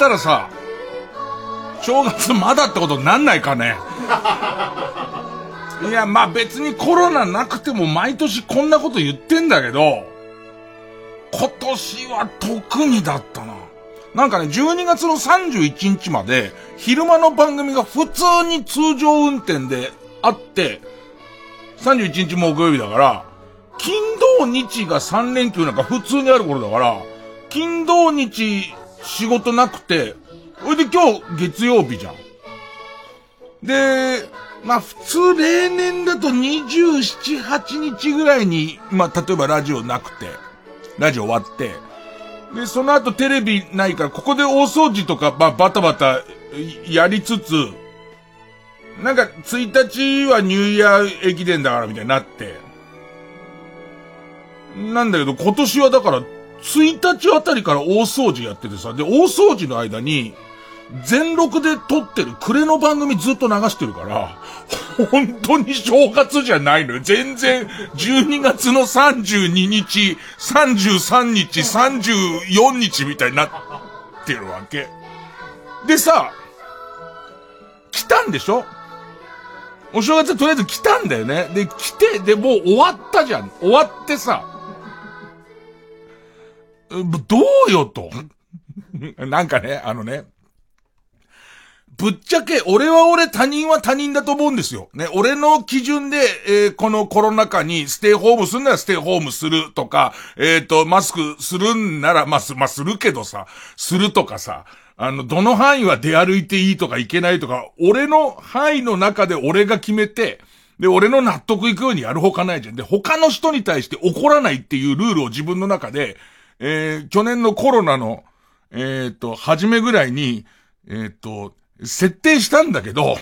たらさ、正月まだってことになんないかね。いや、まあ別にコロナなくても毎年こんなこと言ってんだけど、今年は特にだったな。なんかね、12月の31日まで、昼間の番組が普通に通常運転であって、31日木曜日だから、金土日が3連休なんか普通にある頃だから、金土日仕事なくて、それで今日月曜日じゃん。で、まあ普通例年だと27、8日ぐらいに、まあ例えばラジオなくて、ラジオ終わって、で、その後テレビないから、ここで大掃除とか、まあバタバタやりつつ、なんか1日はニューイヤー駅伝だからみたいになって、なんだけど今年はだから、1日あたりから大掃除やっててさ、で、大掃除の間に、全録で撮ってる暮れの番組ずっと流してるから、本当に正月じゃないのよ。全然、12月の32日、33日、34日みたいになってるわけ。でさ、来たんでしょ？お正月とりあえず来たんだよね。で、来て、で、もう終わったじゃん。終わってさ、どうよと。なんかね、あのね、ぶっちゃけ、俺は俺、他人は他人だと思うんですよ。ね、俺の基準で、えー、このコロナ禍にステイホームするならステイホームするとか、えっ、ー、と、マスクするんなら、まあ、す、まあ、するけどさ、するとかさ、あの、どの範囲は出歩いていいとかいけないとか、俺の範囲の中で俺が決めて、で、俺の納得いくようにやるほかないじゃん。で、他の人に対して怒らないっていうルールを自分の中で、えー、去年のコロナの、えっ、と、初めぐらいに、えっ、と、設定したんだけど、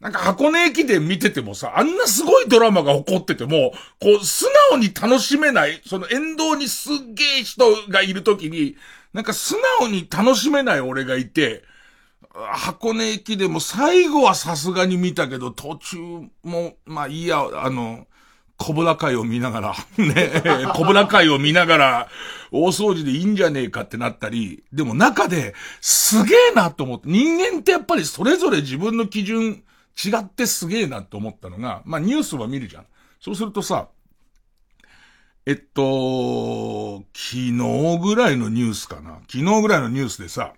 なんか箱根駅伝見ててもさ、あんなすごいドラマが起こってても、こう、素直に楽しめない、その沿道にすっげえ人がいるときに、なんか素直に楽しめない俺がいて、箱根駅伝も最後はさすがに見たけど、途中も、まあいいや、あの、コブラ会を見ながら、ね、コブラ会を見ながら、大掃除でいいんじゃねえかってなったり、でも中で、すげえなと思って、人間ってやっぱりそれぞれ自分の基準違ってすげえなと思ったのが、まあニュースは見るじゃん。そうするとさ、えっと、昨日ぐらいのニュースかな。昨日ぐらいのニュースでさ、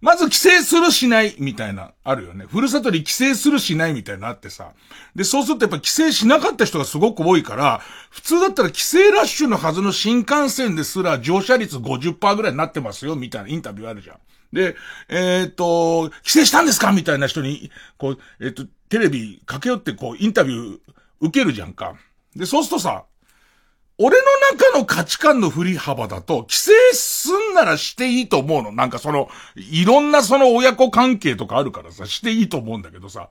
まず帰省するしないみたいな、あるよね。ふるさとに帰省するしないみたいなあってさ。で、そうするとやっぱ帰省しなかった人がすごく多いから、普通だったら帰省ラッシュのはずの新幹線ですら乗車率50%ぐらいになってますよ、みたいなインタビューあるじゃん。で、えっ、と、帰省したんですかみたいな人に、こう、えっ、と、テレビ駆け寄ってこう、インタビュー受けるじゃんか。で、そうするとさ、俺の中の価値観の振り幅だと、規制すんならしていいと思うの。なんかその、いろんなその親子関係とかあるからさ、していいと思うんだけどさ、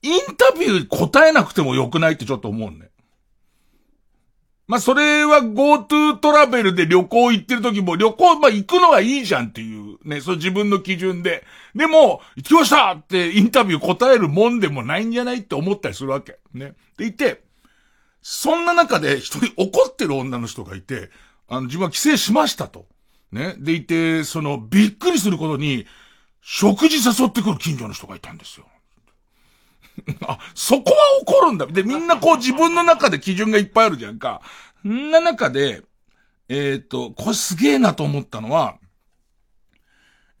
インタビュー答えなくてもよくないってちょっと思うね。まあ、それは GoTo トラベルで旅行行ってる時も旅行、まあ、行くのはいいじゃんっていうね、そう自分の基準で。でも、行きましたってインタビュー答えるもんでもないんじゃないって思ったりするわけ。ね。でいて、そんな中で一人怒ってる女の人がいて、あの、自分は帰省しましたと。ね。でいて、その、びっくりすることに、食事誘ってくる近所の人がいたんですよ。あ、そこは怒るんだ。で、みんなこう自分の中で基準がいっぱいあるじゃんか。んな中で、えっ、ー、と、これすげえなと思ったのは、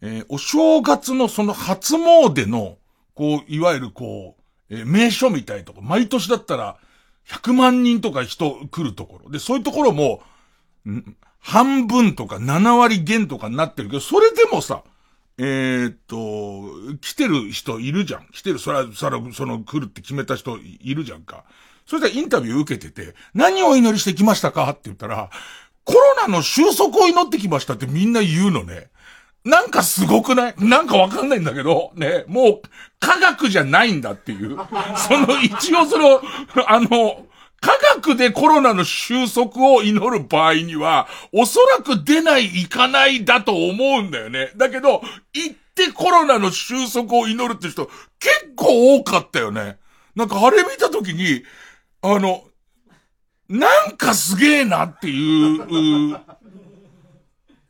えー、お正月のその初詣の、こう、いわゆるこう、えー、名所みたいとか、毎年だったら、100万人とか人来るところ。で、そういうところも、半分とか7割減とかになってるけど、それでもさ、えー、っと、来てる人いるじゃん。来てる、そら、そら、その来るって決めた人いるじゃんか。そしたらインタビュー受けてて、何を祈りしてきましたかって言ったら、コロナの収束を祈ってきましたってみんな言うのね。なんかすごくない？なんかわかんないんだけど、ね、もう、科学じゃないんだっていう。その、一応その、あの、科学でコロナの収束を祈る場合には、おそらく出ない、行かないだと思うんだよね。だけど、行ってコロナの収束を祈るって人、結構多かったよね。なんかあれ見たときに、あの、なんかすげえなっていう、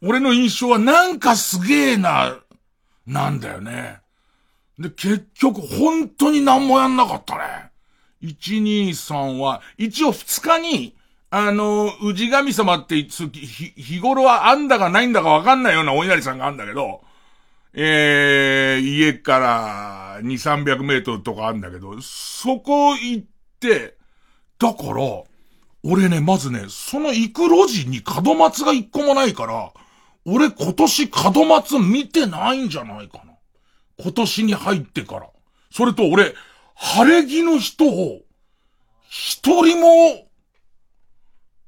俺の印象はなんかすげえな、なんだよね。で、結局本当に何もやんなかったね。1、2、3は、一応2日に、あの、氏神様って、日頃はあんだかないんだかわかんないようなお稲荷さんがあんだけど、えー、家から2、300メートルとかあんだけど、そこ行って、だから、俺ね、まずね、その行く路地に門松が一個もないから、俺今年門松見てないんじゃないかな。今年に入ってから。それと俺、晴れ着の人を、一人も、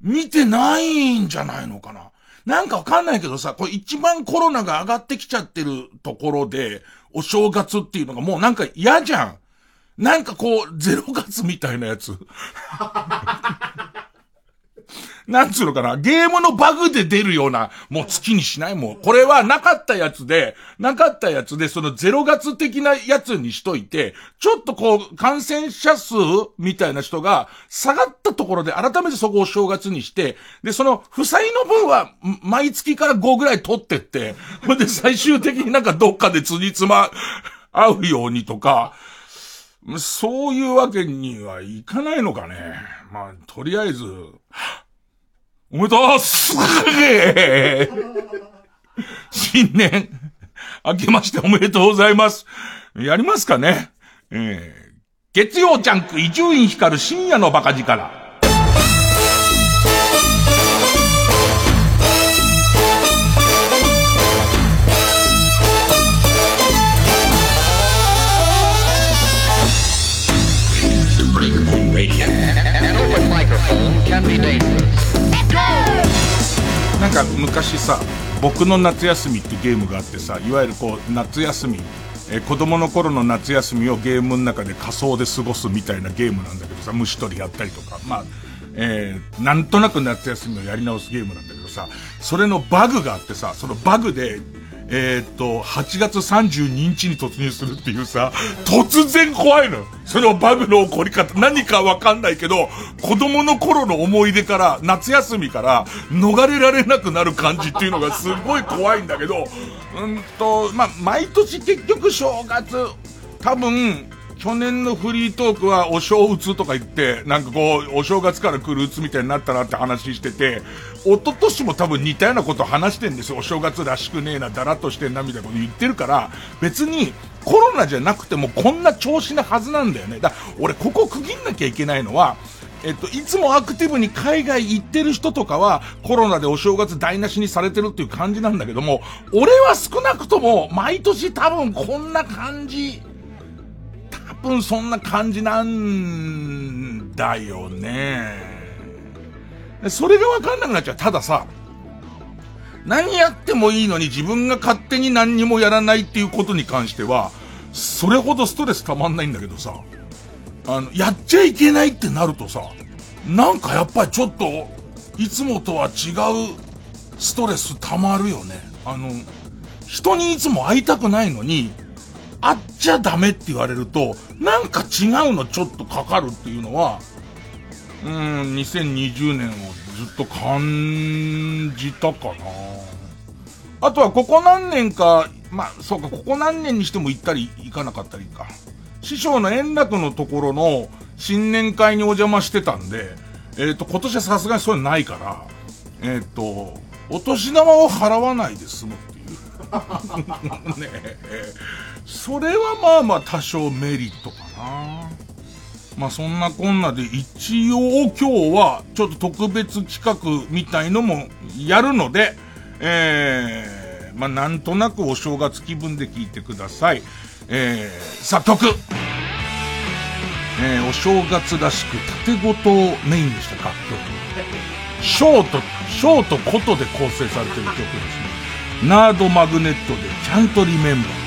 見てないんじゃないのかな。なんかわかんないけどさ、これ一番コロナが上がってきちゃってるところで、お正月っていうのがもうなんか嫌じゃん。なんかこう、ゼロ月みたいなやつ。なんつうのかな、ゲームのバグで出るような、もう月にしない？もん。これはなかったやつで、なかったやつで、そのゼロ月的なやつにしといて、ちょっとこう、感染者数みたいな人が下がったところで改めてそこを正月にして、で、その、負債の分は、毎月から5ぐらい取ってって、で、最終的になんかどっかで辻褄合うようにとか、そういうわけにはいかないのかね。まあ、とりあえず、おめでとうすげえ 新年、明けましておめでとうございます。やりますかねえー、月曜ジャンク伊集院光る深夜のバカ力。なんか昔さ、僕の夏休みってゲームがあってさ、いわゆるこう、夏休み、え、子供の頃の夏休みをゲームの中で仮想で過ごすみたいなゲームなんだけどさ、虫取りやったりとか、まあ、えー、なんとなく夏休みをやり直すゲームなんだけどさ、それのバグがあってさ、そのバグでえー、っと、8月32日に突入するっていうさ、突然怖いの。そのバグの起こり方、何かわかんないけど、子供の頃の思い出から、夏休みから逃れられなくなる感じっていうのがすごい怖いんだけど、うんと、まあ、毎年結局正月、多分、去年のフリートークはお正月とか言って、なんかこう、お正月から来るうつみたいになったなって話してて、一昨年も多分似たようなこと話してんですよ。お正月らしくねえな、だらっとしてんな、みたいなこと言ってるから、別にコロナじゃなくてもこんな調子なはずなんだよね。だ俺ここ区切んなきゃいけないのは、えっと、いつもアクティブに海外行ってる人とかは、コロナでお正月台無しにされてるっていう感じなんだけども、俺は少なくとも、毎年多分こんな感じ分そんな感じなんだよね。それがわかんなくなっちゃう。たださ、何やってもいいのに自分が勝手に何にもやらないっていうことに関しては、それほどストレス溜まんないんだけどさ、あの、やっちゃいけないってなるとさ、なんかやっぱりちょっと、いつもとは違うストレス溜まるよね。あの、人にいつも会いたくないのに、会っちゃダメって言われると、なんか違うのちょっとかかるっていうのは、うん、2020年をずっと感じたかな。あとはここ何年か、まあ、そうか、ここ何年にしても行ったり行かなかったりか。師匠の円楽のところの新年会にお邪魔してたんで、えっ、ー、と、今年はさすがにそういうのないから、えっ、ー、と、お年玉を払わないで済むっていう。ねえ。それはまあまあ多少メリットかな。まあそんなこんなで一応今日はちょっと特別企画みたいのもやるので、えー、まあなんとなくお正月気分で聞いてください。えー、さあ曲えー、お正月らしく縦ごとをメインにした楽曲。ショート、ショートことで構成されてる曲ですね。ナードマグネットでちゃんとリメンバー。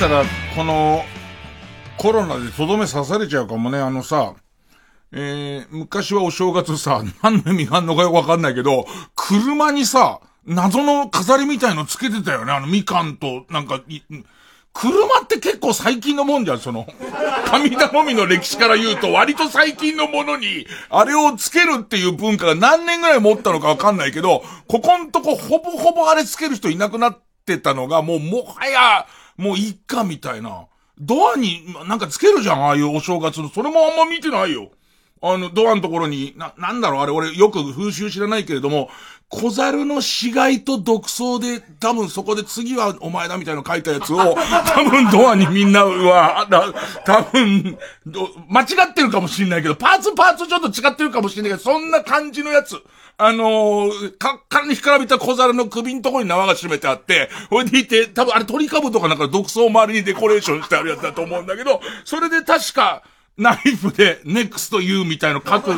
したら、この、コロナでとどめ刺されちゃうかもね、あのさ、えー、昔はお正月さ、何の意味があんのかよくわかんないけど、車にさ、謎の飾りみたいのつけてたよね、あのみかんと、なんか、車って結構最近のもんじゃん、その。神頼みの歴史から言うと割と最近のものに、あれをつけるっていう文化が何年ぐらい持ったのかわかんないけど、ここんとこほぼほぼあれつける人いなくなってたのが、もうもはや、もういっかみたいな。ドアになんかつけるじゃん、ああいうお正月の。それもあんま見てないよ。あの、ドアのところに、な、なんだろう、あれ、俺よく風習知らないけれども、小猿の死骸と独走で、多分そこで次はお前だみたいな書いたやつを、多分ドアにみんなは、多分、間違ってるかもしんないけど、パーツパーツちょっと違ってるかもしんないけど、そんな感じのやつ。あのー、かっからに干からびた小猿の首のとこに縄が締めてあって、ほいでいて、多分あれ鳥株とかなんか独走周りにデコレーションしてあるやつだと思うんだけど、それで確か、ナイフで、ネクストユーみたいの書く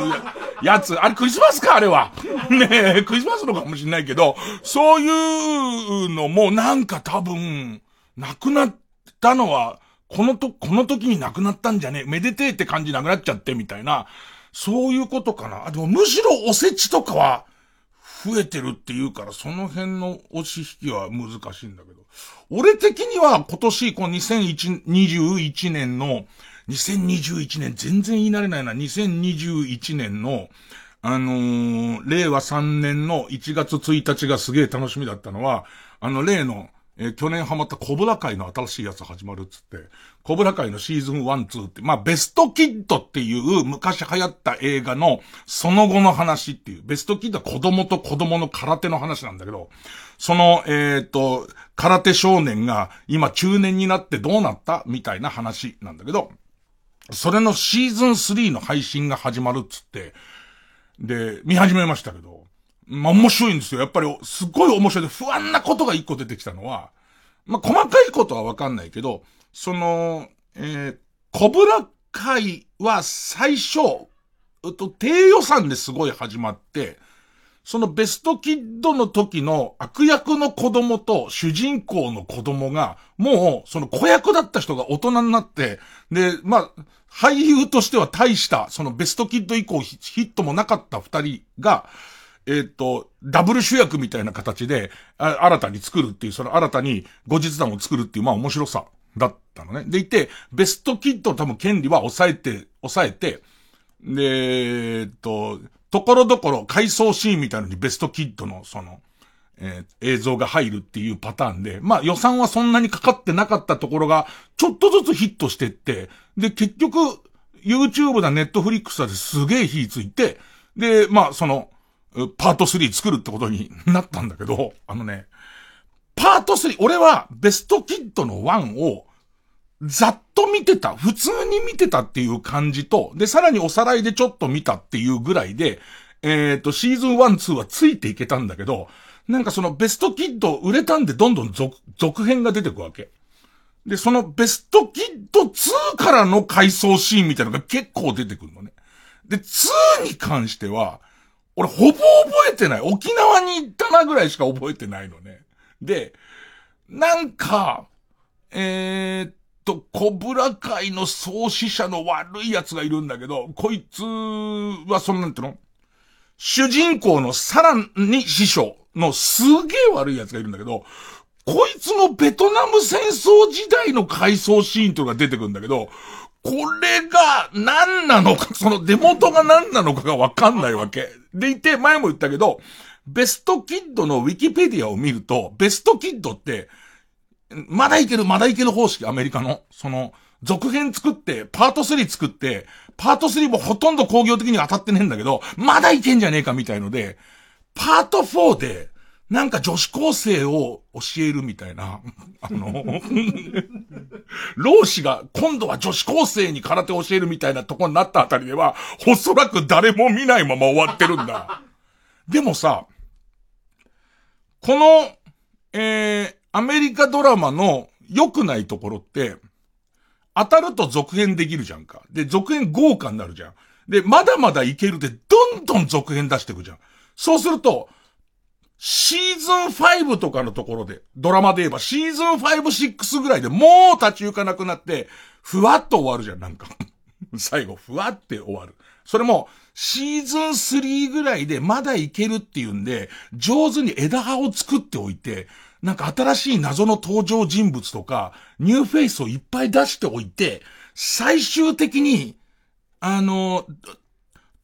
やつ。あれクリスマスかあれは。ねえ、クリスマスのかもしんないけど、そういうのもなんか多分、なくなったのは、このと、この時になくなったんじゃねえ。めでてえって感じなくなっちゃってみたいな。そういうことかな。でもむしろおせちとかは、増えてるって言うから、その辺の押し引きは難しいんだけど。俺的には今年、この2021年の、2021年、全然言い慣れないな、2021年の、あのー、令和3年の1月1日がすげえ楽しみだったのは、あの例の、えー、去年ハマったコブラ会の新しいやつ始まるっつって、コブラ会のシーズン1、2って、まあ、ベストキッドっていう昔流行った映画のその後の話っていう、ベストキッドは子供と子供の空手の話なんだけど、その、えっ、ー、と、空手少年が今中年になってどうなった？みたいな話なんだけど、それのシーズン3の配信が始まるっつって、で、見始めましたけど、面白いんですよ。やっぱり、すっごい面白い、不安なことが一個出てきたのは、まあ細かいことはわかんないけど、その、えー、コブラ会は最初、えっと、低予算ですごい始まって、そのベストキッドの時の悪役の子供と主人公の子供が、もう、その子役だった人が大人になって、で、まあ、俳優としては大した、そのベストキッド以降ヒットもなかった二人が、えっ、ー、と、ダブル主役みたいな形で、新たに作るっていう、その新たに後日談を作るっていう、まあ面白さだったのね。でいて、ベストキッド多分権利は抑えて、抑えて、で、えっ、ー、と、ところどころ回想シーンみたいのにベストキッドのその、えー、映像が入るっていうパターンで、まあ予算はそんなにかかってなかったところが、ちょっとずつヒットしてって、で、結局、YouTube だ、Netflix だですげえ火ついて、で、まあその、パート3作るってことになったんだけど、あのね、パート3、俺はベストキッドの1をざっと見てた、普通に見てたっていう感じと、で、さらにおさらいでちょっと見たっていうぐらいで、えっ、ー、と、シーズン1、2はついていけたんだけど、なんかそのベストキッド売れたんでどんどん続、続編が出てくわけ。で、そのベストキッド2からの回想シーンみたいなのが結構出てくるのね。で、2に関しては、俺ほぼ覚えてない。沖縄に行ったなぐらいしか覚えてないのね。で、なんか、えー、と、コブラ界の創始者の悪い奴がいるんだけど、こいつはそんなんての？主人公のさらに師匠のすげえ悪い奴がいるんだけど、こいつのベトナム戦争時代の回想シーンというのが出てくるんだけど、これが何なのか、その出元が何なのかがわかんないわけ。でいて、前も言ったけど、ベストキッドのウィキペディアを見ると、ベストキッドって、まだいける、まだいける方式、アメリカの。その、続編作って、パート3作って、パート3もほとんど工業的に当たってねえんだけど、まだいけんじゃねえかみたいので、パート4で、なんか女子高生を教えるみたいな、あの、老子が今度は女子高生に空手を教えるみたいなとこになったあたりでは、おそらく誰も見ないまま終わってるんだ。でもさ、この、えー、アメリカドラマの良くないところって、当たると続編できるじゃんか。で、続編豪華になるじゃん。で、まだまだいけるで、どんどん続編出していくじゃん。そうすると、シーズン5とかのところで、ドラマで言えばシーズン5、6ぐらいでもう立ち行かなくなって、ふわっと終わるじゃん、なんか。最後、ふわって終わる。それも、シーズン3ぐらいでまだいけるっていうんで、上手に枝葉を作っておいて、なんか新しい謎の登場人物とか、ニューフェイスをいっぱい出しておいて、最終的に、あの、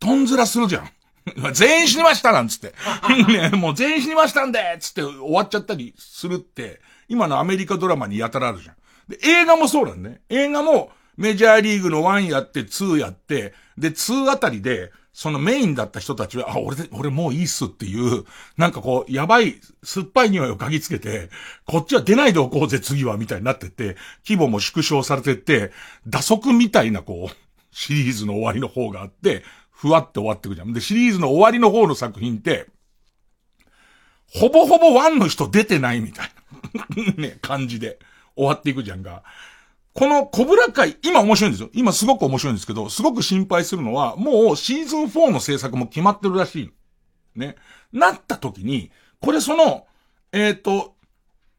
とんずらするじゃん。全員死にましたなんつって。ね、もう全員死にましたんでつって終わっちゃったりするって、今のアメリカドラマにやたらあるじゃん。で、映画もそうなんね。映画もメジャーリーグの1やって2やって、で、2あたりで、そのメインだった人たちは、あ、俺で、俺もういいっすっていう、なんかこう、やばい、酸っぱい匂いを嗅ぎつけて、こっちは出ないでおこうぜ次は、みたいになってって、規模も縮小されてって、打足みたいなこう、シリーズの終わりの方があって、ふわって終わってくじゃん。で、シリーズの終わりの方の作品って、ほぼほぼワンの人出てないみたいな ね、感じで終わっていくじゃんが。このコブラ会、今面白いんですよ。今すごく面白いんですけど、すごく心配するのは、もうシーズン4の制作も決まってるらしい。ね。なった時に、これその、えっ、ー、と、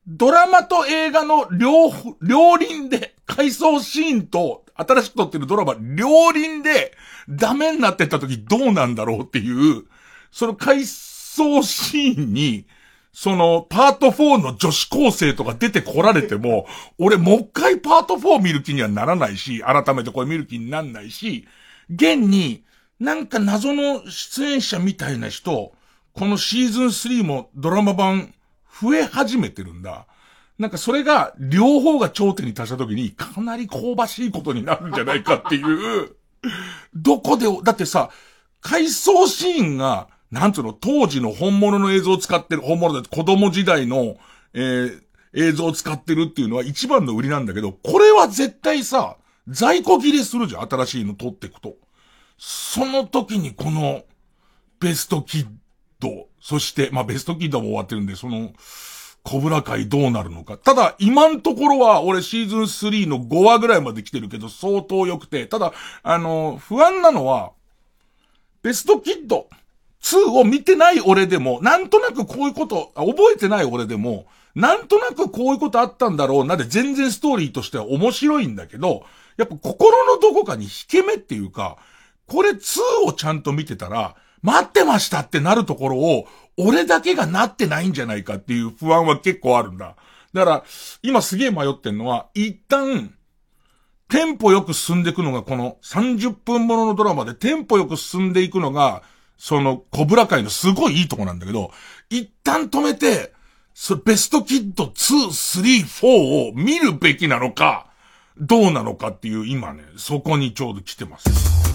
ドラマと映画の両、両輪で、回想シーンと、新しく撮ってるドラマ、両輪で、ダメになってった時どうなんだろうっていう、その回想シーンに、その、パート4の女子高生とか出てこられても、俺もう一回パート4見る気にはならないし、改めてこれ見る気になんないし、現に、なんか謎の出演者みたいな人、このシーズン3もドラマ版増え始めてるんだ。なんかそれが両方が頂点に達した時にかなり香ばしいことになるんじゃないかっていう、どこで、だってさ、回想シーンがなんつうの、当時の本物の映像を使ってる、本物で子供時代の、えー、映像を使ってるっていうのは一番の売りなんだけど、これは絶対さ、在庫切れするじゃん、新しいの撮っていくと。その時にこの、ベストキッド、そして、まあ、ベストキッドも終わってるんで、その、コブラ会どうなるのか。ただ、今のところは、俺シーズン3の5話ぐらいまで来てるけど、相当良くて、ただ、あの、不安なのは、ベストキッド、2を見てない俺でも、なんとなくこういうこと、覚えてない俺でも、なんとなくこういうことあったんだろうなで全然ストーリーとしては面白いんだけど、やっぱ心のどこかに引け目っていうか、これ2をちゃんと見てたら、待ってましたってなるところを、俺だけがなってないんじゃないかっていう不安は結構あるんだ。だから、今すげえ迷ってんのは、一旦、テンポよく進んでいくのがこの30分もののドラマでテンポよく進んでいくのが、その、コブラ界のすごいいいとこなんだけど、一旦止めて、そベストキッド2、3、4を見るべきなのか、どうなのかっていう今ね、そこにちょうど来てます。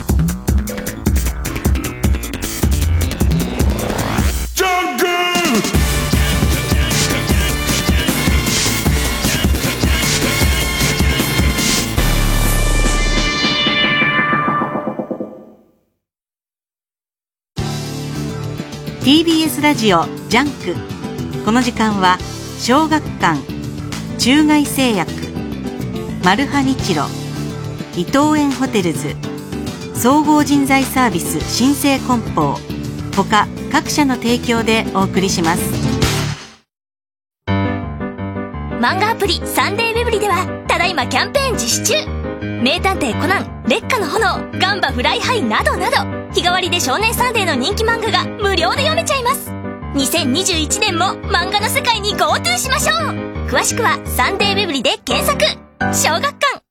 TBS ラジオジャンク。この時間は小学館中外製薬マルハニチロ伊藤園ホテルズ総合人材サービス新生梱包他各社の提供でお送りします。漫画アプリサンデーウェブリではただいまキャンペーン実施中。名探偵コナン烈火の炎ガンバフライハイなどなど日替わりで少年サンデーの人気漫画が無料で読めちゃいます2021年も漫画の世界に GoTo しましょう詳しくはサンデーウェブリで検索小学館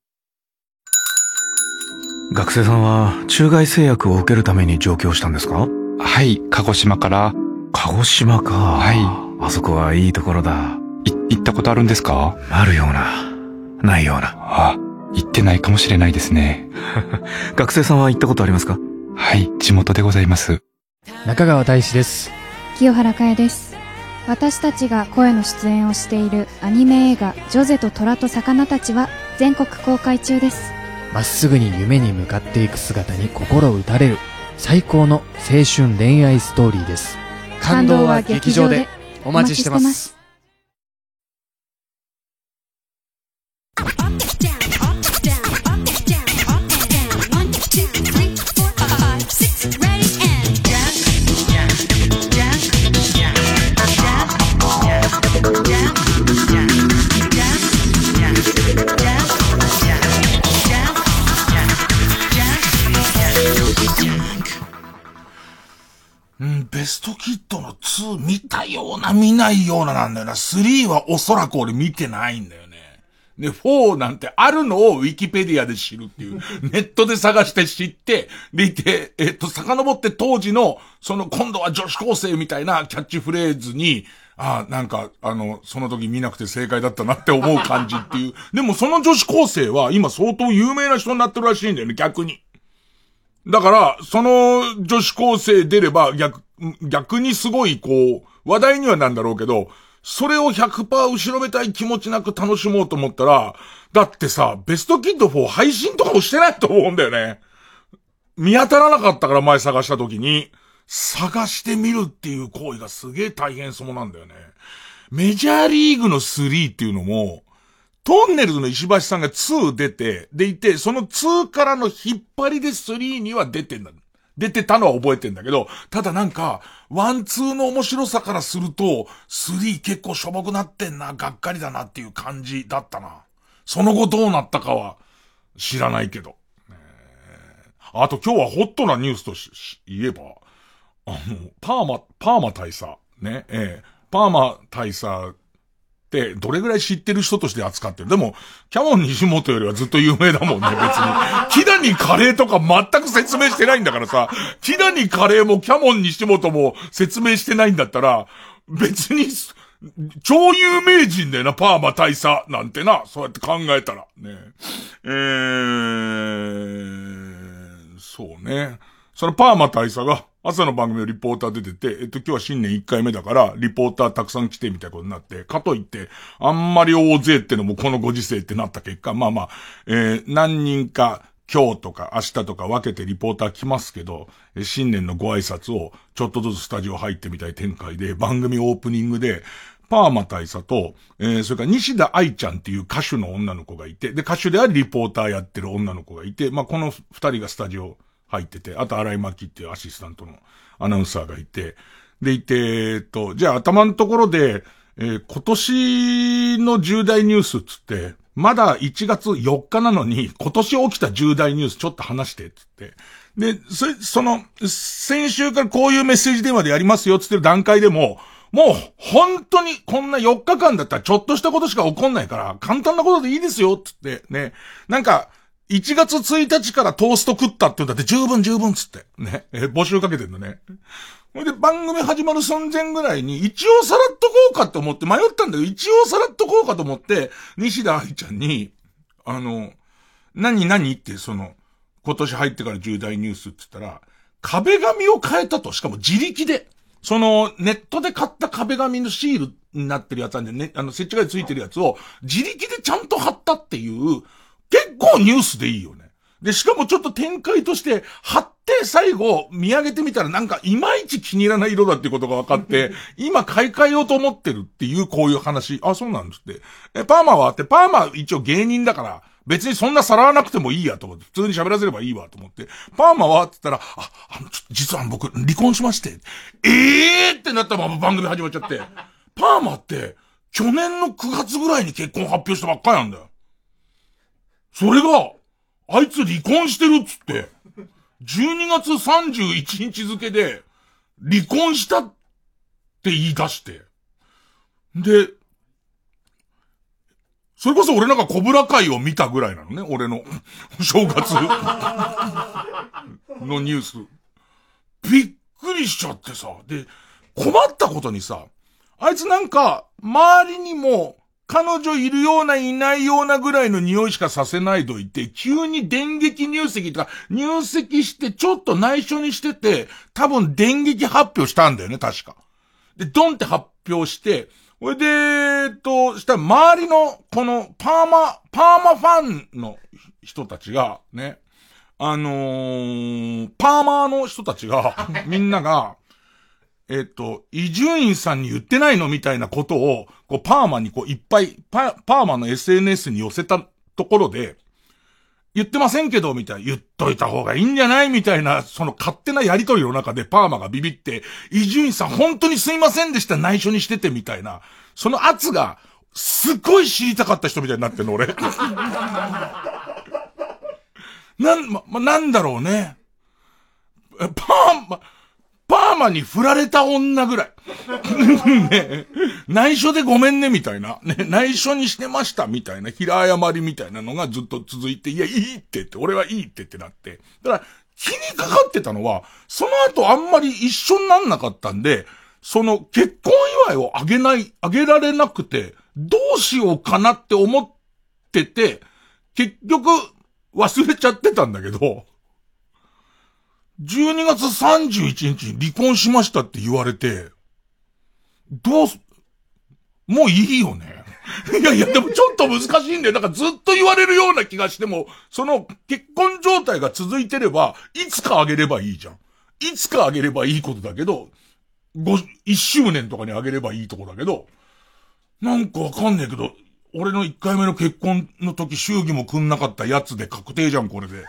学生さんは中外製薬を受けるために上京したんですか？はい、鹿児島から。鹿児島か。はい。あそこはいいところだ。い、行ったことあるんですか？あるような、ないような。あ、行ってないかもしれないですね。学生さんは行ったことありますか？はい、地元でございます。中川大志です。清原かえです。私たちが声の出演をしているアニメ映画「ジョゼと虎と魚たち」は全国公開中です。まっすぐに夢に向かっていく姿に心打たれる最高の青春恋愛ストーリーです。感動は劇場でお待ちしてます。2見たような見ないようななんだよな。3はおそらく俺見てないんだよね。で、4なんてあるのをウィキペディアで知るっていう。ネットで探して知って、でいて、えっと、遡って当時の、その今度は女子高生みたいなキャッチフレーズに、ああ、なんか、あの、その時見なくて正解だったなって思う感じっていう。でもその女子高生は今相当有名な人になってるらしいんだよね、逆に。だから、その女子高生出れば逆、逆にすごいこう、話題にはなんだろうけど、それを100%後ろめたい気持ちなく楽しもうと思ったら、だってさ、ベストキッド4配信とかもしてないと思うんだよね。見当たらなかったから前探した時に。探してみるっていう行為がすげえ大変そうなんだよね。メジャーリーグの3っていうのも、トンネルズの石橋さんが2出て、でいて、その2からの引っ張りで3には出てんだ。出てたのは覚えてんだけど、ただなんか、ワンツーの面白さからすると、3結構しょぼくなってんな、がっかりだなっていう感じだったな。その後どうなったかは知らないけど。あと今日はホットなニュースとし言えば、あの、パーマ、パーマ大佐、ね、ええパーマ大佐、どれぐらい知ってる人として扱ってる。でも、キャモン西本よりはずっと有名だもんね、別に。キダニカレーとか全く説明してないんだからさ、キダニカレーもキャモン西本も説明してないんだったら、別に、超有名人だよな、パーマ大佐なんてな、そうやって考えたら。ね。えー、そうね。そのパーマ大佐が、朝の番組のリポーター出てて、えっと今日は新年1回目だから、リポーターたくさん来てみたいなことになって、かといって、あんまり大勢ってのもこのご時世ってなった結果、まあまあ、えー、何人か、今日とか明日とか分けてリポーター来ますけど、新年のご挨拶をちょっとずつスタジオ入ってみたい展開で、番組オープニングで、パーマ大佐と、えー、それから西田愛ちゃんっていう歌手の女の子がいて、で、歌手でありリポーターやってる女の子がいて、まあ、この二人がスタジオ入ってて、あと荒井巻っていうアシスタントのアナウンサーがいて、でいて、えっと、じゃあ頭のところで、えー、今年の重大ニュースつって、まだ1月4日なのに、今年起きた重大ニュースちょっと話して、つって。で、そ、その、先週からこういうメッセージ電話でやりますよ、つってる段階でも、もう、本当に、こんな4日間だったらちょっとしたことしか起こんないから、簡単なことでいいですよ、つって、ね。なんか、1月1日からトースト食ったって言うんだって十分十分つって。ね。え募集かけてんのね。ほいで番組始まる寸前ぐらいに一応さらっとこうかって思って迷ったんだけど、一応さらっとこうかと思って、西田愛ちゃんに、あの、何何ってその、今年入ってから重大ニュースって言ったら、壁紙を変えたと、しかも自力で。その、ネットで買った壁紙のシールになってるやつなんでね、あの、設置がついてるやつを自力でちゃんと貼ったっていう、結構ニュースでいいよね。で、しかもちょっと展開として、貼って最後見上げてみたらなんかいまいち気に入らない色だっていうことが分かって、今買い替えようと思ってるっていうこういう話。あ、そうなんですって。え、パーマはって、パーマ一応芸人だから、別にそんなさらわなくてもいいやと思って、普通に喋らせればいいわと思って、パーマはって言ったら、あ、あの、実は僕、離婚しまして、ええーってなったまま番組始まっちゃって、パーマって、去年の9月ぐらいに結婚発表したばっかりなんだよ。それが、あいつ離婚してるっつって、12月31日付で、離婚したって言い出して。で、それこそ俺なんかコブラ会を見たぐらいなのね、俺の正月のニュース。びっくりしちゃってさ。で、困ったことにさ、あいつなんか、周りにも、彼女いるようないないようなぐらいの匂いしかさせないと言って、急に電撃入籍とか、入籍してちょっと内緒にしてて、多分電撃発表したんだよね、確か。で、ドンって発表して、ほいで、えっと、したら周りの、この、パーマ、パーマファンの人たちが、ね、あのー、パーマーの人たちが、みんなが、えっと、伊集院さんに言ってないのみたいなことを、こう、パーマにこう、いっぱい、パ、ーマの SNS に寄せたところで、言ってませんけど、みたいな、言っといた方がいいんじゃないみたいな、その勝手なやりとりの中でパーマがビビって、伊集院さん本当にすいませんでした、内緒にしてて、みたいな、その圧が、すっごい知りたかった人みたいになってんの、俺。なん、ま、ま、なんだろうね。パーマ、パーマに振られた女ぐらい。ね、内緒でごめんね、みたいな。ね、内緒にしてました、みたいな。平謝りみたいなのがずっと続いて、いや、いいってって、俺はいいってってなって。だから、気にかかってたのは、その後あんまり一緒になんなかったんで、その結婚祝いをあげない、あげられなくて、どうしようかなって思ってて、結局忘れちゃってたんだけど、12月31日に離婚しましたって言われて、どうす、もういいよね。いやいや、でもちょっと難しいんだよ。なんかずっと言われるような気がしても、その結婚状態が続いてれば、いつかあげればいいじゃん。いつかあげればいいことだけど、五、一周年とかにあげればいいとこだけど、なんかわかんねえけど、俺の一回目の結婚の時祝儀もくんなかったやつで確定じゃん、これで。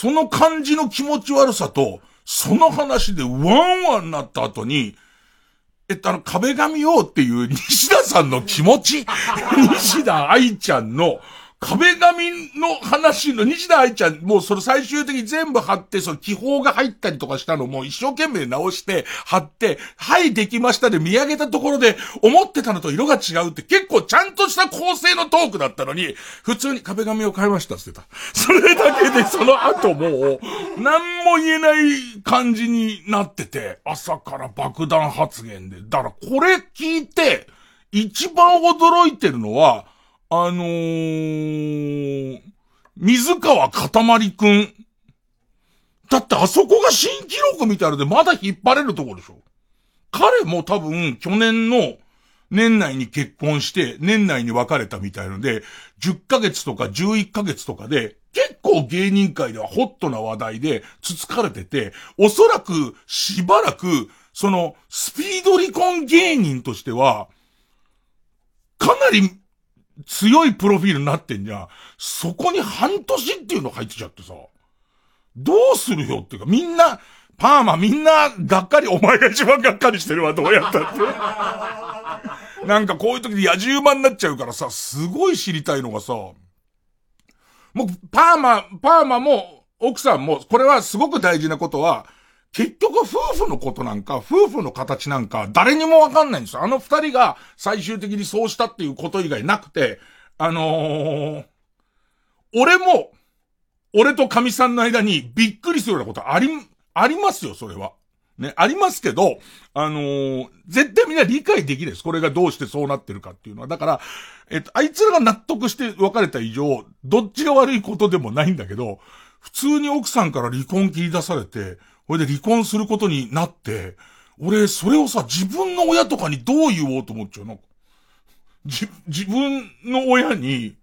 その感じの気持ち悪さと、その話でワンワンなった後に、えっと、あの、壁紙をっていう西田さんの気持ち。西田愛ちゃんの壁紙の話の西田愛ちゃん、もうそれ最終的に全部貼って、その気泡が入ったりとかしたのも一生懸命直して、貼って、はい、できましたで見上げたところで、思ってたのと色が違うって結構ちゃんとした構成のトークだったのに、普通に壁紙を変えましたって言ってた。それだけでその後もう、何も言えない感じになってて、朝から爆弾発言で。だからこれ聞いて、一番驚いてるのは、あのー、水川かたまりくん。だってあそこが新記録みたいのでまだ引っ張れるとこでしょ彼も多分去年の年内に結婚して年内に別れたみたいので、10ヶ月とか11ヶ月とかで結構芸人界ではホットな話題でつつかれてて、おそらくしばらくそのスピード離婚芸人としては、かなり強いプロフィールになってんじゃん。そこに半年っていうの入ってちゃってさ。どうするよっていうか、みんな、パーマみんな、がっかり、お前が一番がっかりしてるわ、どうやったって。なんかこういう時で野獣馬になっちゃうからさ、すごい知りたいのがさ、もう、パーマ、パーマも、奥さんも、これはすごく大事なことは、結局夫婦のことなんか、夫婦の形なんか、誰にもわかんないんですよ。あの二人が最終的にそうしたっていうこと以外なくて、あのー、俺も、俺と神さんの間にびっくりするようなことあり、ありますよ、それは。ね、ありますけど、あのー、絶対みんな理解できないです。これがどうしてそうなってるかっていうのは。だから、えっと、あいつらが納得して別れた以上、どっちが悪いことでもないんだけど、普通に奥さんから離婚切り出されて、これで離婚することになって、俺、それをさ、自分の親とかにどう言おうと思っちゃう？の。じ、自分の親に、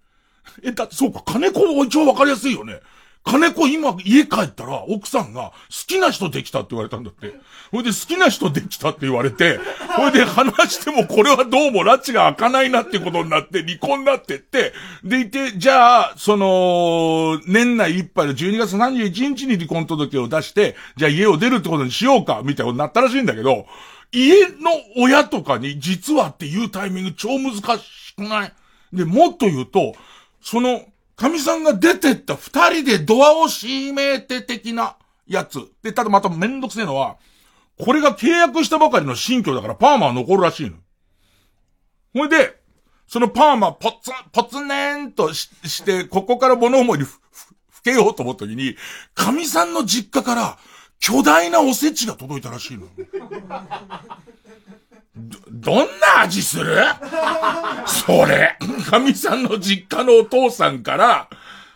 え、だってそうか、金子も一応わかりやすいよね。金子今家帰ったら奥さんが好きな人できたって言われたんだって。ほいで好きな人できたって言われて、ほいで話してもこれはどうも拉致が開かないなってことになって離婚になってって、でいて、じゃあ、その、年内いっぱいの12月31日に離婚届を出して、じゃあ家を出るってことにしようか、みたいなことになったらしいんだけど、家の親とかに実はっていうタイミング超難しくない？で、もっと言うと、その、神さんが出てった二人でドアを閉めて的なやつ。で、ただまためんどくせえのは、これが契約したばかりの新居だからパーマは残るらしいの。ほいで、そのパーマポツン、ポツネーンとしして、ここから物思いにふ、けようと思った時に、神さんの実家から巨大なおせちが届いたらしいの。ど、どんな味する？それ、神さんの実家のお父さんから、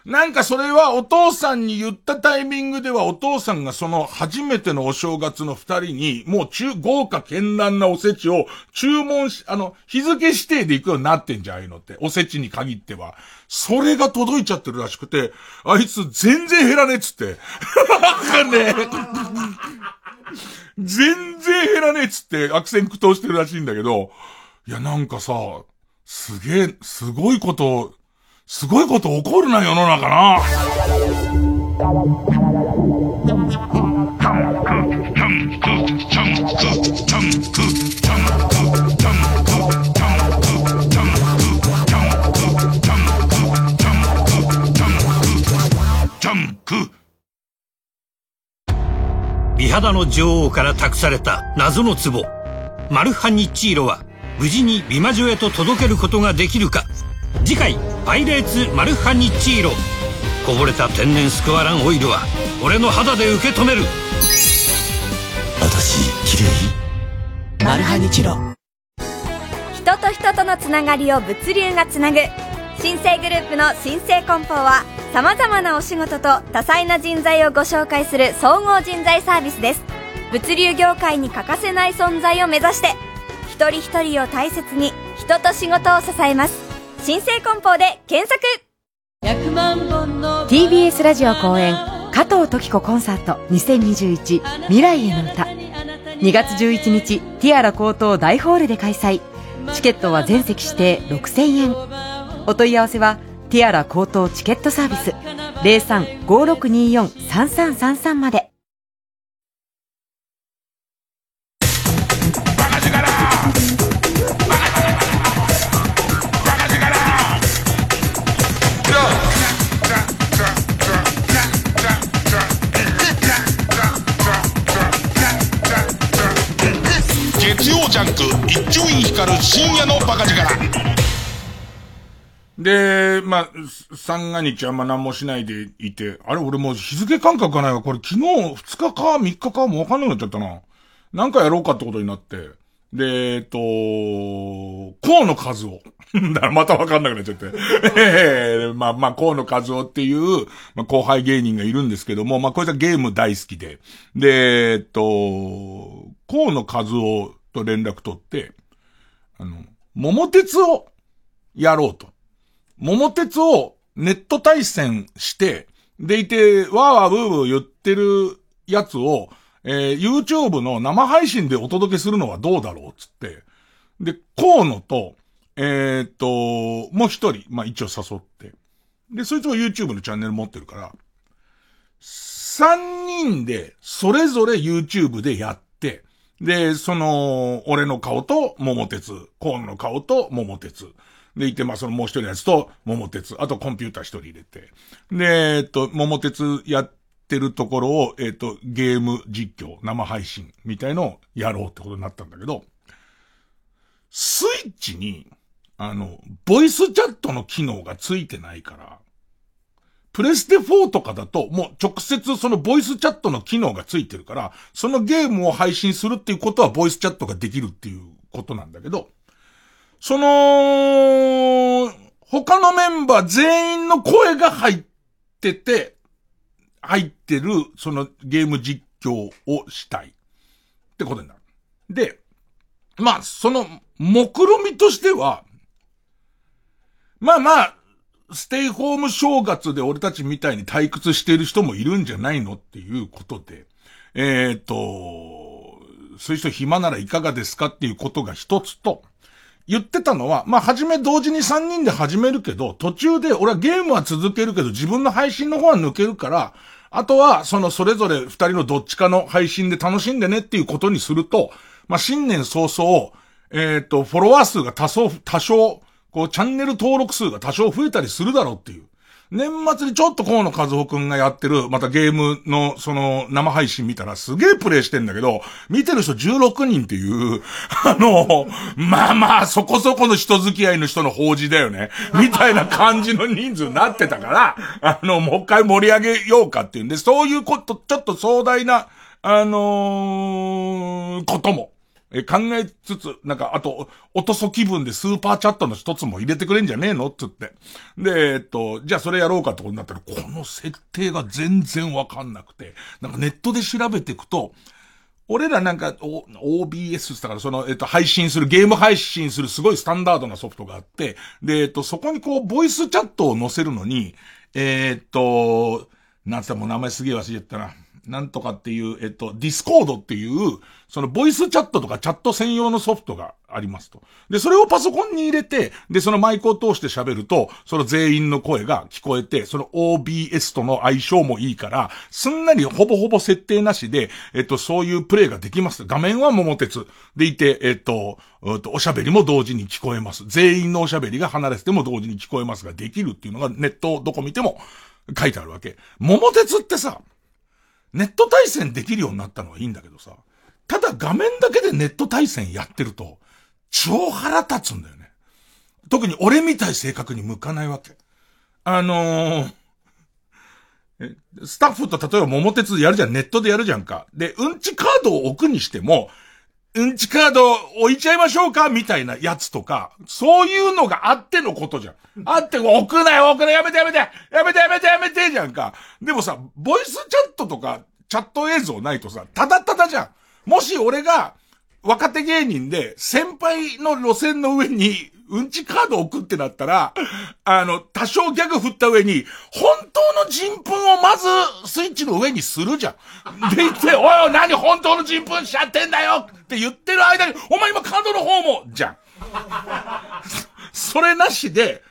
なんかそれはお父さんに言ったタイミングではお父さんがその初めてのお正月の二人にもう中、豪華絢爛なおせちを注文し、あの、日付指定で行くようになってんじゃん、ああいうのって。おせちに限っては。それが届いちゃってるらしくて、あいつ全然減らねえっつって。なんかね、全然減らねえっつって悪戦苦闘してるらしいんだけど、いやなんかさ、すげえ、すごいこと、すごいこと起こるな世の中な。肌の女王から託された謎の壺マルハニッチーロは無事に美魔女へと届けることができるか。次回「パイレーツマルハニッチーロ」こぼれた天然スクワランオイルは俺の肌で受け止める。私綺麗？マルハニチロ。人と人とのつながりを物流がつなぐ新生グループの新生梱包は様々なお仕事と多彩な人材をご紹介する総合人材サービスです。物流業界に欠かせない存在を目指して一人一人を大切に人と仕事を支えます。新生梱包で検索。TBS ラジオ公演加藤登紀子コンサート2021未来への歌。2月11日ティアラ高等大ホールで開催。チケットは全席指定6000円。お問い合わせはティアラ高等チケットサービス0356243333まで。月曜ジャンク一丁院光る深夜のバカ力。で、まあ、三が日あんま何もしないでいて、あれ俺もう日付感覚がないわ。これ昨日2日か3日かもわかんなくなっちゃったな。なんかやろうかってことになって。で、えっと、河野和夫。だからまたわかんなくなっちゃって。え えまあまあ、河野和夫っていう、まあ、後輩芸人がいるんですけども、まあこいつはゲーム大好きで。で、えっと、河野和夫と連絡取って、あの、桃鉄をやろうと。桃鉄をネット対戦して、でいて、わーわーブーブー言ってるやつを、えー、YouTube の生配信でお届けするのはどうだろうつって。で、河野と、えー、っと、もう一人、まあ、一応誘って。で、そいつも YouTube のチャンネル持ってるから、三人で、それぞれ YouTube でやって、で、その、俺の顔と桃鉄、河野の顔と桃鉄。で、いて、まあ、そのもう一人のやつと、桃鉄、あとコンピューター一人入れて。で、えっと、桃鉄やってるところを、えっと、ゲーム実況、生配信みたいのをやろうってことになったんだけど、スイッチに、あの、ボイスチャットの機能がついてないから、プレステ4とかだと、もう直接そのボイスチャットの機能がついてるから、そのゲームを配信するっていうことはボイスチャットができるっていうことなんだけど、その、他のメンバー全員の声が入ってて、入ってる、そのゲーム実況をしたい。ってことになる。で、まあ、その、目論みとしては、まあまあ、ステイホーム正月で俺たちみたいに退屈してる人もいるんじゃないのっていうことで、えっ、ー、と、そういう人暇ならいかがですかっていうことが一つと、言ってたのは、まあ、はじめ同時に3人で始めるけど、途中で俺はゲームは続けるけど自分の配信の方は抜けるから、あとは、そのそれぞれ2人のどっちかの配信で楽しんでねっていうことにすると、まあ、新年早々、えっ、ー、と、フォロワー数が多少、多少、こう、チャンネル登録数が多少増えたりするだろうっていう。年末にちょっと河野和夫くんがやってる、またゲームの、その、生配信見たらすげえプレイしてんだけど、見てる人16人っていう、あの、まあまあ、そこそこの人付き合いの人の法事だよね。みたいな感じの人数になってたから、あの、もう一回盛り上げようかっていうんで、そういうこと、ちょっと壮大な、あのー、ことも、え、考えつつ、なんか、あと、おとそ気分でスーパーチャットの一つも入れてくれんじゃねえの？って言って。で、えっと、じゃあそれやろうかってことになったら、この設定が全然わかんなくて、なんかネットで調べていくと、俺らなんか、O、OBS ってから、その、えっと、配信する、ゲーム配信するすごいスタンダードなソフトがあって、で、えっと、そこにこう、ボイスチャットを載せるのに、え、っと、なんつったもう名前すげえ忘れちゃったな。なんとかっていう、えっと、ディスコードっていう、そのボイスチャットとかチャット専用のソフトがありますと。で、それをパソコンに入れて、で、そのマイクを通して喋ると、その全員の声が聞こえて、その OBS との相性もいいから、すんなりほぼほぼ設定なしで、えっと、そういうプレイができます。画面は桃鉄でいて、えっと、えっと、おしゃべりも同時に聞こえます。全員のおしゃべりが離れても同時に聞こえますができるっていうのがネットをどこ見ても書いてあるわけ。桃鉄ってさ、ネット対戦できるようになったのはいいんだけどさ、ただ画面だけでネット対戦やってると、超腹立つんだよね。特に俺みたい性格に向かないわけ。あのー、スタッフと例えば桃鉄やるじゃん、ネットでやるじゃんか。で、うんちカードを置くにしても、うんちカード置いちゃいましょうかみたいなやつとか、そういうのがあってのことじゃん。あって、置くなよ、置くなやめてやめてやめてやめてやめてじゃんか。でもさ、ボイスチャットとか、チャット映像ないとさ、ただただじゃん。もし俺が、若手芸人で、先輩の路線の上に、うんちカード置くってなったら、あの、多少ギャグ振った上に、本当の人糞をまず、スイッチの上にするじゃん。で言って、おいおい、何本当の人糞しちゃってんだよって言ってる間に、お前今カードの方も、じゃん。それなしで、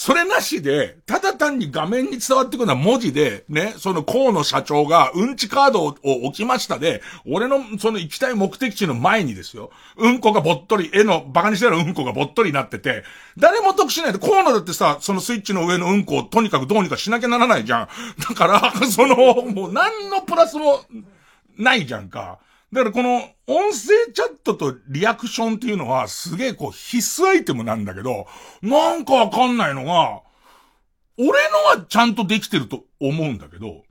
それなしで、ただ単に画面に伝わってくるのは文字で、ね、その河野社長がうんちカードを置きましたで、俺のその行きたい目的地の前にですよ、うんこがぼっとり、絵のバカにしてるうんこがぼっとりになってて、誰も得しないで、河野だってさ、そのスイッチの上のうんこをとにかくどうにかしなきゃならないじゃん。だから、その、もう何のプラスもないじゃんか。だからこの音声チャットとリアクションっていうのはすげえこう必須アイテムなんだけど、なんかわかんないのが、俺のはちゃんとできてると思うんだけど、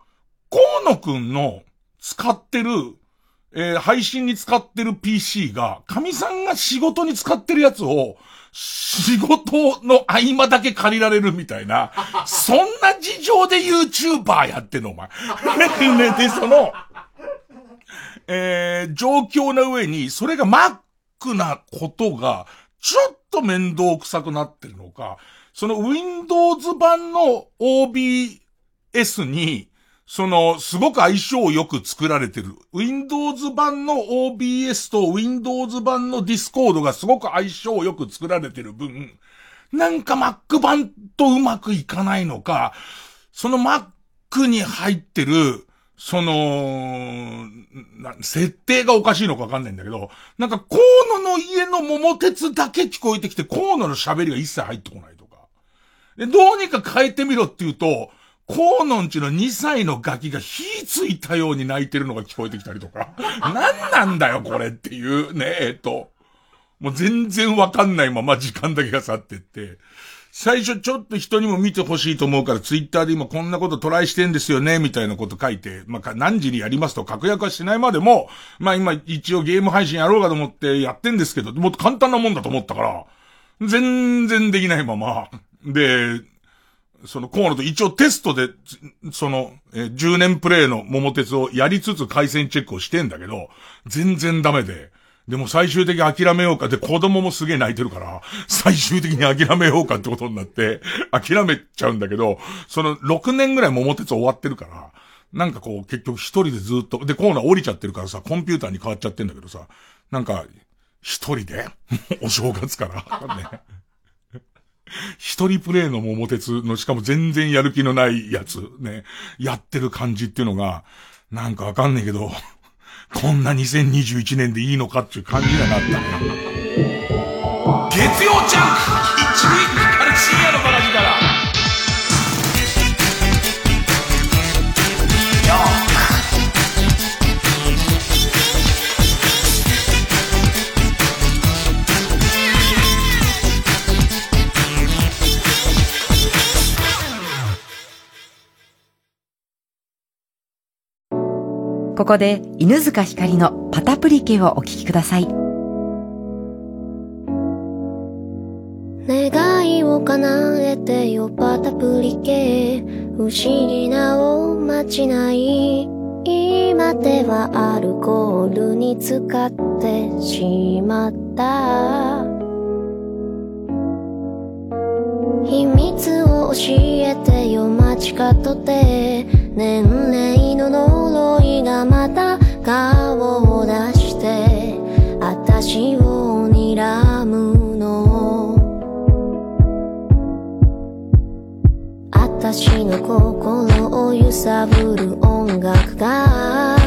河野くんの使ってる、えー、配信に使ってる PC が、神さんが仕事に使ってるやつを、仕事の合間だけ借りられるみたいな、そんな事情で YouTuber やってんの、お前。ね、で、その、えー、状況な上に、それがマックなことが、ちょっと面倒くさくなってるのか、その Windows 版の OBS に、その、すごく相性よく作られてる。Windows 版の OBS と Windows 版の Discord がすごく相性よく作られてる分、なんか Mac 版とうまくいかないのか、その Mac に入ってる、その、な設定がおかしいのかわかんないんだけど、なんか河野の家の桃鉄だけ聞こえてきて、河野の喋りが一切入ってこないとか。で、どうにか変えてみろって言うと、河野んちの2歳のガキが火ついたように泣いてるのが聞こえてきたりとか。何なんだよ、これっていうね、えっと。もう全然わかんないまま時間だけが去ってって。最初ちょっと人にも見てほしいと思うから、ツイッターで今こんなことトライしてんですよね、みたいなこと書いて、まあ、何時にやりますと確約はしないまでも、まあ今一応ゲーム配信やろうかと思ってやってんですけど、もっと簡単なもんだと思ったから、全然できないまま、で、その河野と一応テストで、その、え10年プレイの桃鉄をやりつつ回線チェックをしてんだけど、全然ダメで、でも最終的に諦めようか。って子供もすげえ泣いてるから、最終的に諦めようかってことになって、諦めちゃうんだけど、その6年ぐらい桃鉄終わってるから、なんかこう結局一人でずっと、でコーナー降りちゃってるからさ、コンピューターに変わっちゃってんだけどさ、なんか、一人で お正月から、ね。一人プレイの桃鉄のしかも全然やる気のないやつ、ね、やってる感じっていうのが、なんかわかんないけど、こんな2021年でいいのかっていう感じにはなったね。月曜ジャンク一塁から深夜のバここで犬塚ひかりのパタプリケをお聴きください。願いを叶えてよパタプリケ不思議なおまじない今ではアルコールに使ってしまった秘密を教えてよ街角で年齢の呪いがまた顔を出して私を睨むの。私の心を揺さぶる音楽が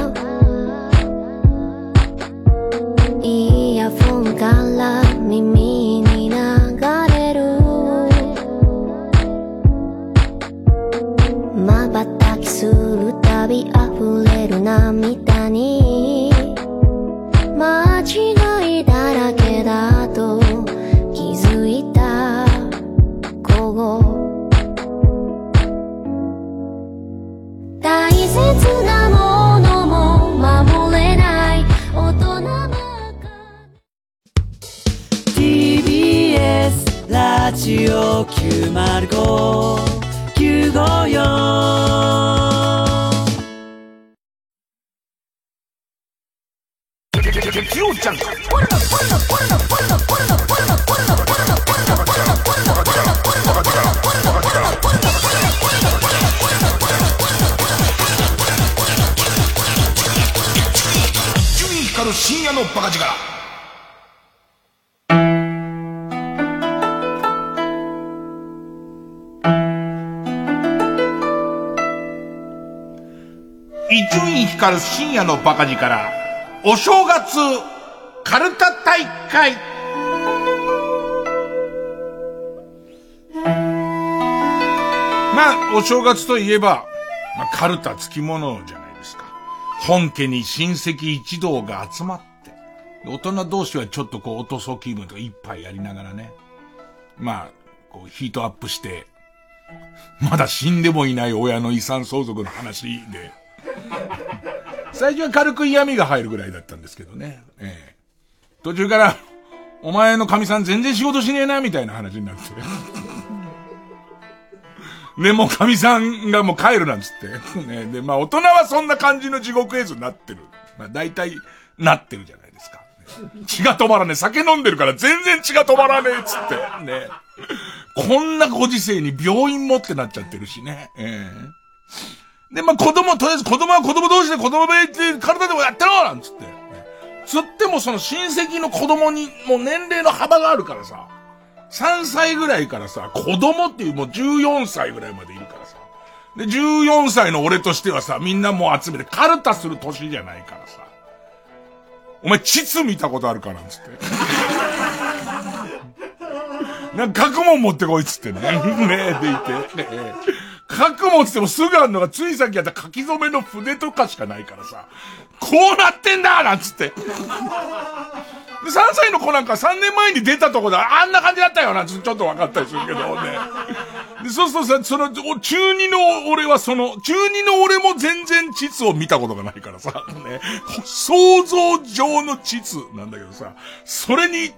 イヤフォンから耳涙に間違いだらけだと気づいた。午後大切なものも守れない。大人ばか TBS ラジオ905 954きおちゃん深夜のバカ力。伊集院光深夜のバカ力。お正月カルタ大会まあ、お正月といえば、まあ、カルタ付き物じゃないですか。本家に親戚一同が集まって、大人同士はちょっとこう、落とそう気分とか一杯やりながらね。まあ、こう、ヒートアップして、まだ死んでもいない親の遺産相続の話で、最初は軽く嫌味が入るぐらいだったんですけどね。ええ途中から、お前の神さん全然仕事しねえな、みたいな話になって。で、もう神さんがもう帰るなんつって。ね、で、まあ大人はそんな感じの地獄絵図になってる。まあ大体、なってるじゃないですか。血が止まらねえ。酒飲んでるから全然血が止まらねえっつって。ね。こんなご時世に病院もってなっちゃってるしね。ええで、まあ、子供、とりあえず子供は子供同士で子供部屋行って体でもやってろなんつって。つってもその親戚の子供にもう年齢の幅があるからさ。3歳ぐらいからさ、子供っていうもう14歳ぐらいまでいるからさ。で、14歳の俺としてはさ、みんなもう集めてカルタする年じゃないからさ。お前、膣見たことあるかなんつって。なんか、学問持ってこいっつってね。ねえ、でいて。ねえ書くもつってもすぐあんのがついさっきやった書き初めの筆とかしかないからさ、こうなってんだなんつって。で、3歳の子なんか3年前に出たとこだ、あんな感じだったよな ちょっと分かったりするけどね。で、そうするとさ、その、中二の俺はその、中二の俺も全然膣を見たことがないからさ、ね、想像上の膣なんだけどさ、それに、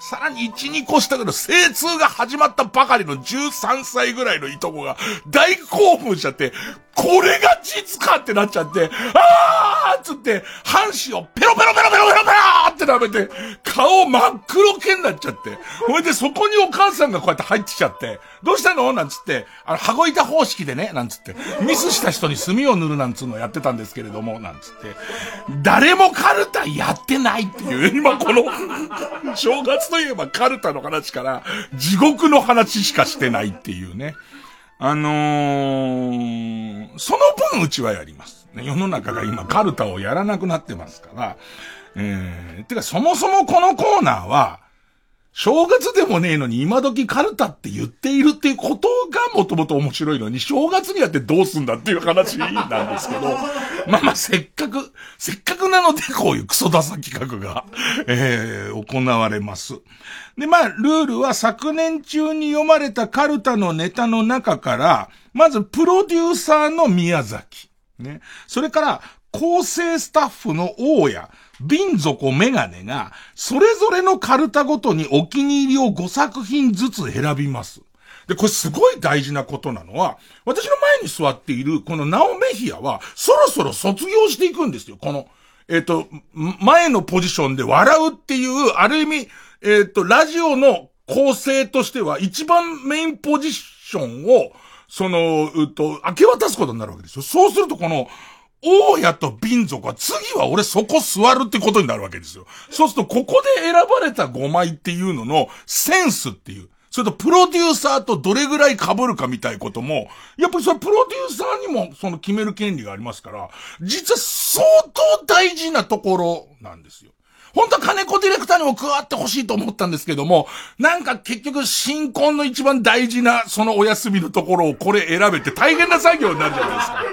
さらに1、2個下ぐらい精通が始まったばかりの13歳ぐらいのいとこが大興奮しちゃって、これが実かってなっちゃって、あーっつって、半紙をペロペロペロペロペロペロって舐めて、顔真っ黒けになっちゃって、ほいでそこにお母さんがこうやって入ってきちゃって、どうしたの？なんつって、あの、羽子板方式でね、なんつって、ミスした人に墨を塗るなんつうのやってたんですけれども、なんつって、誰もカルタやってないっていう、今この、正月といえばカルタの話から、地獄の話しかしてないっていうね。あのー、その分うちはやります。世の中が今カルタをやらなくなってますから、えー、てかそもそもこのコーナーは、正月でもねえのに今時カルタって言っているっていうことがもともと面白いのに、正月にやってどうすんだっていう話なんですけど、まあまあせっかく、せっかくなのでこういうクソダサ企画が、えー、行われます。で、まあ、ルールは昨年中に読まれたカルタのネタの中から、まずプロデューサーの宮崎。ね。それから、構成スタッフの大家、瓶底メガネが、それぞれのカルタごとにお気に入りを5作品ずつ選びます。で、これすごい大事なことなのは、私の前に座っているこのナオメヒアは、そろそろ卒業していくんですよ。この、えっ、と、前のポジションで笑うっていう、ある意味、えっ、と、ラジオの構成としては一番メインポジションを、その、うっと、明け渡すことになるわけですよ。そうするとこの、大家と瓶族は次は俺そこ座るってことになるわけですよ。そうするとここで選ばれた5枚っていうののセンスっていう。それとプロデューサーとどれぐらい被るかみたいことも、やっぱりそれプロデューサーにもその決める権利がありますから、実は相当大事なところなんですよ。本当は金子ディレクターにも加わってほしいと思ったんですけども、なんか結局新婚の一番大事なそのお休みのところをこれ選べて大変な作業になるじゃないですか。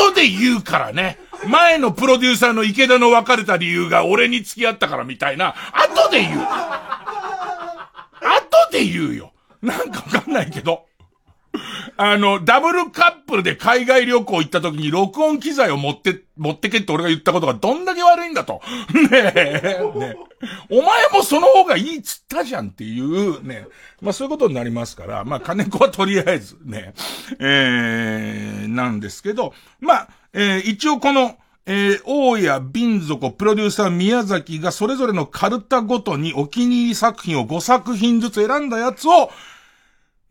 後で言うからね。前のプロデューサーの池田の別れた理由が俺に付き合ったからみたいな、後で言う。後で言うよ。なんかわかんないけど。あの、ダブルカップルで海外旅行行った時に録音機材を持って、持ってけって俺が言ったことがどんだけ悪いんだと。ねえ、ねお前もその方がいいっつったじゃんっていう、ね。まあそういうことになりますから、まあ金子はとりあえずね、え。ー、なんですけど、まあ、えー、一応この、えー、大谷瓶底プロデューサー宮崎がそれぞれのカルタごとにお気に入り作品を5作品ずつ選んだやつを、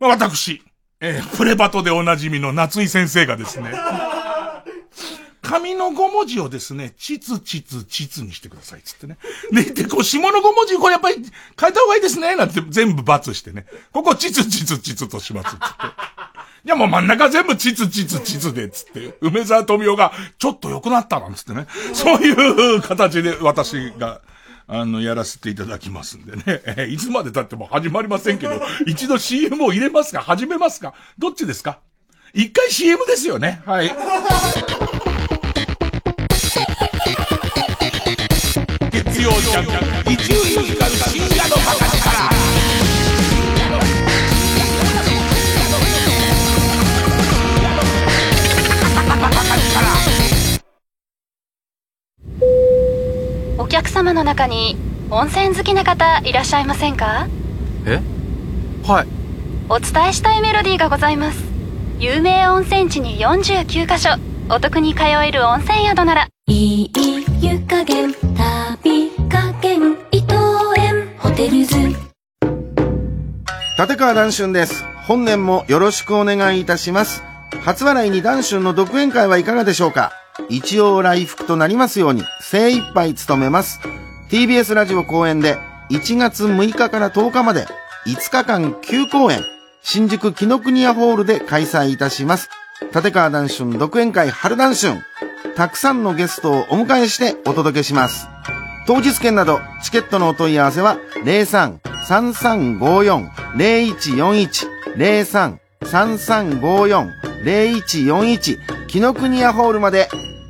まあ、私、えー、プレバトでおなじみの夏井先生がですね、紙の5文字をですね、ちつちつちつにしてください、つってね。で、で、こう、下の5文字、これやっぱり変えた方がいいですね、なんて全部罰してね。ここ、ちつちつちつとします、つって。いやもう真ん中全部チツチツチツで、つって、梅沢富美男が、ちょっと良くなったなんつってね。そういう形で私が、あの、やらせていただきますんでね。いつまで経っても始まりませんけど、一度 CM を入れますか始めますかどっちですか？一回 CM ですよね。はい。月曜ジャンク、一流ミュージ深夜のバカ力。お客様の中に温泉好きな方いらっしゃいませんか？え？はい。お伝えしたいメロディーがございます。有名温泉地に49カ所。お得に通える温泉宿なら。いい湯加減旅加減伊藤園。ホテルズ。立川談春です。本年もよろしくお願いいたします。初笑いに談春の独演会はいかがでしょうか？一応来福となりますように精一杯務めます。TBS ラジオ公演で1月6日から10日まで5日間9公演、新宿紀ノ国屋ホールで開催いたします。立川談春独演会春談春。たくさんのゲストをお迎えしてお届けします。当日券などチケットのお問い合わせは03-3354-0141 03-3354-0141紀ノ国屋ホールまで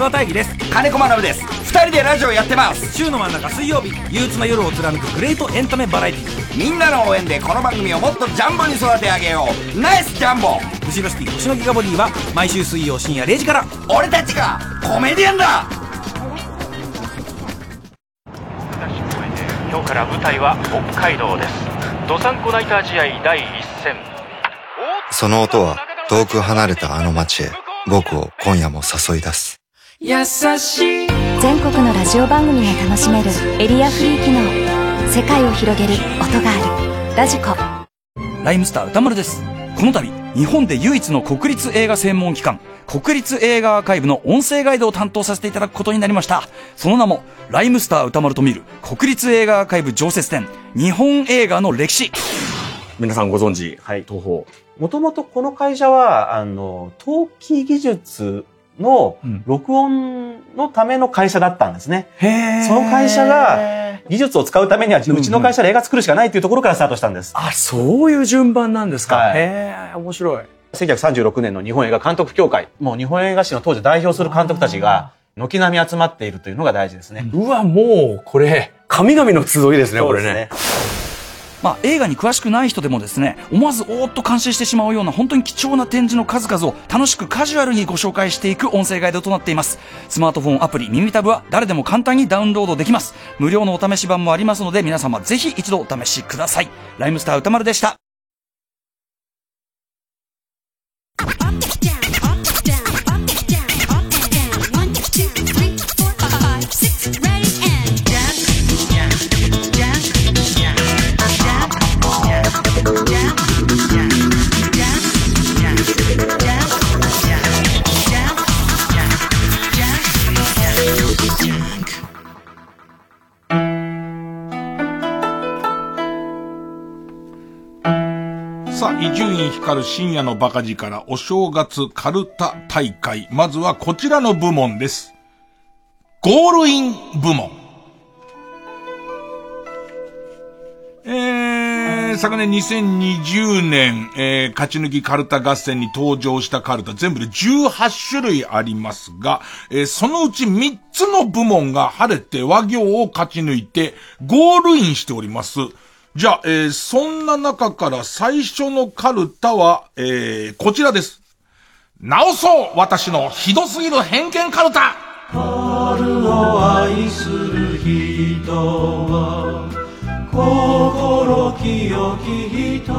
後ろシティの阿諏訪大義です。金子学です。二人でラジオやってます。週の真ん中水曜日。憂鬱な夜を貫くグレートエンタメバラエティ。みんなの応援でこの番組をもっとジャンボに育て上げよう。ナイスジャンボ。後ろシティ星のギガボディは毎週水曜深夜0時から。俺たちがコメディアンだ。今日から舞台は北海道です。どさんこナイター試合第一戦。その音は遠く離れたあの街へ僕を今夜も誘い出す優しい。全国のラジオ番組が楽しめるエリアフリー機能。世界を広げる音がある。ラジコ。ライムスター歌丸です。この度日本で唯一の国立映画専門機関国立映画アーカイブの音声ガイドを担当させていただくことになりました。その名もライムスター歌丸と見る国立映画アーカイブ常設展日本映画の歴史。皆さんご存知、はい、東宝。もともとこの会社は、あの、陶器技術の録音のための会社だったんですね。うん、その会社が技術を使うためには、うちの会社で映画作るしかないというところからスタートしたんです。あ、そういう順番なんですか。はい、へえ、面白い。1936年の日本映画監督協会、もう日本映画史の当時代表する監督たちが、軒並み集まっているというのが大事ですね。うわ、もう、これ、神々の集いですね、これね。まあ、映画に詳しくない人でもですね、思わずおーっと感心してしまうような本当に貴重な展示の数々を楽しくカジュアルにご紹介していく音声ガイドとなっています。スマートフォンアプリ耳タブは誰でも簡単にダウンロードできます。無料のお試し版もありますので皆様ぜひ一度お試しください。ライムスター歌丸でした。さあ伊集院光深夜のバカ力お正月カルタ大会。まずはこちらの部門です。ゴールイン部門。えー、昨年2020年、えー、勝ち抜きカルタ合戦に登場したカルタ全部で18種類ありますが、えー、そのうち3つの部門が晴れて和行を勝ち抜いてゴールインしております。じゃあ、えー、そんな中から最初のカルタは、えー、こちらです。直そう私のひどすぎる偏見カルタ春を愛する人は心清き人、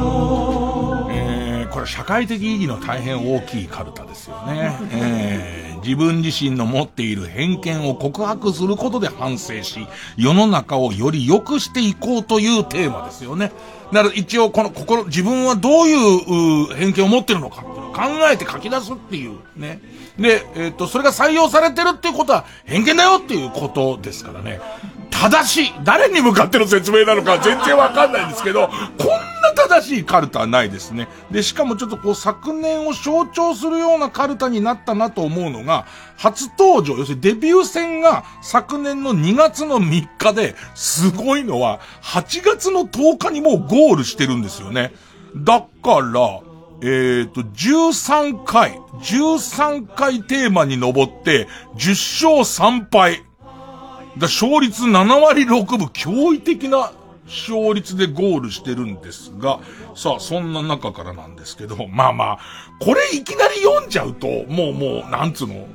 社会的意義の大変大きいカルタですよね。えー自分自身の持っている偏見を告白することで反省し、世の中をより良くしていこうというテーマですよね。だから一応この心、自分はどういう偏見を持ってるのかっていうのを考えて書き出すっていうね。で、えっ、と、それが採用されてるっていうことは偏見だよっていうことですからね。正しい、誰に向かっての説明なのか全然わかんないんですけど、こんな正しいカルタはないですね。で、しかもちょっとこう昨年を象徴するようなカルタになったなと思うのが、初登場、要するにデビュー戦が昨年の2月の3日で、すごいのは、8月の10日にもうゴールしてるんですよね。だから、えっ、ー、と、13回、13回テーマに登って、10勝3敗。だ勝率7割6分、驚異的な勝率でゴールしてるんですが、さあ、そんな中からなんですけど、まあまあ、これいきなり読んじゃうと、もうもう、なんつうの、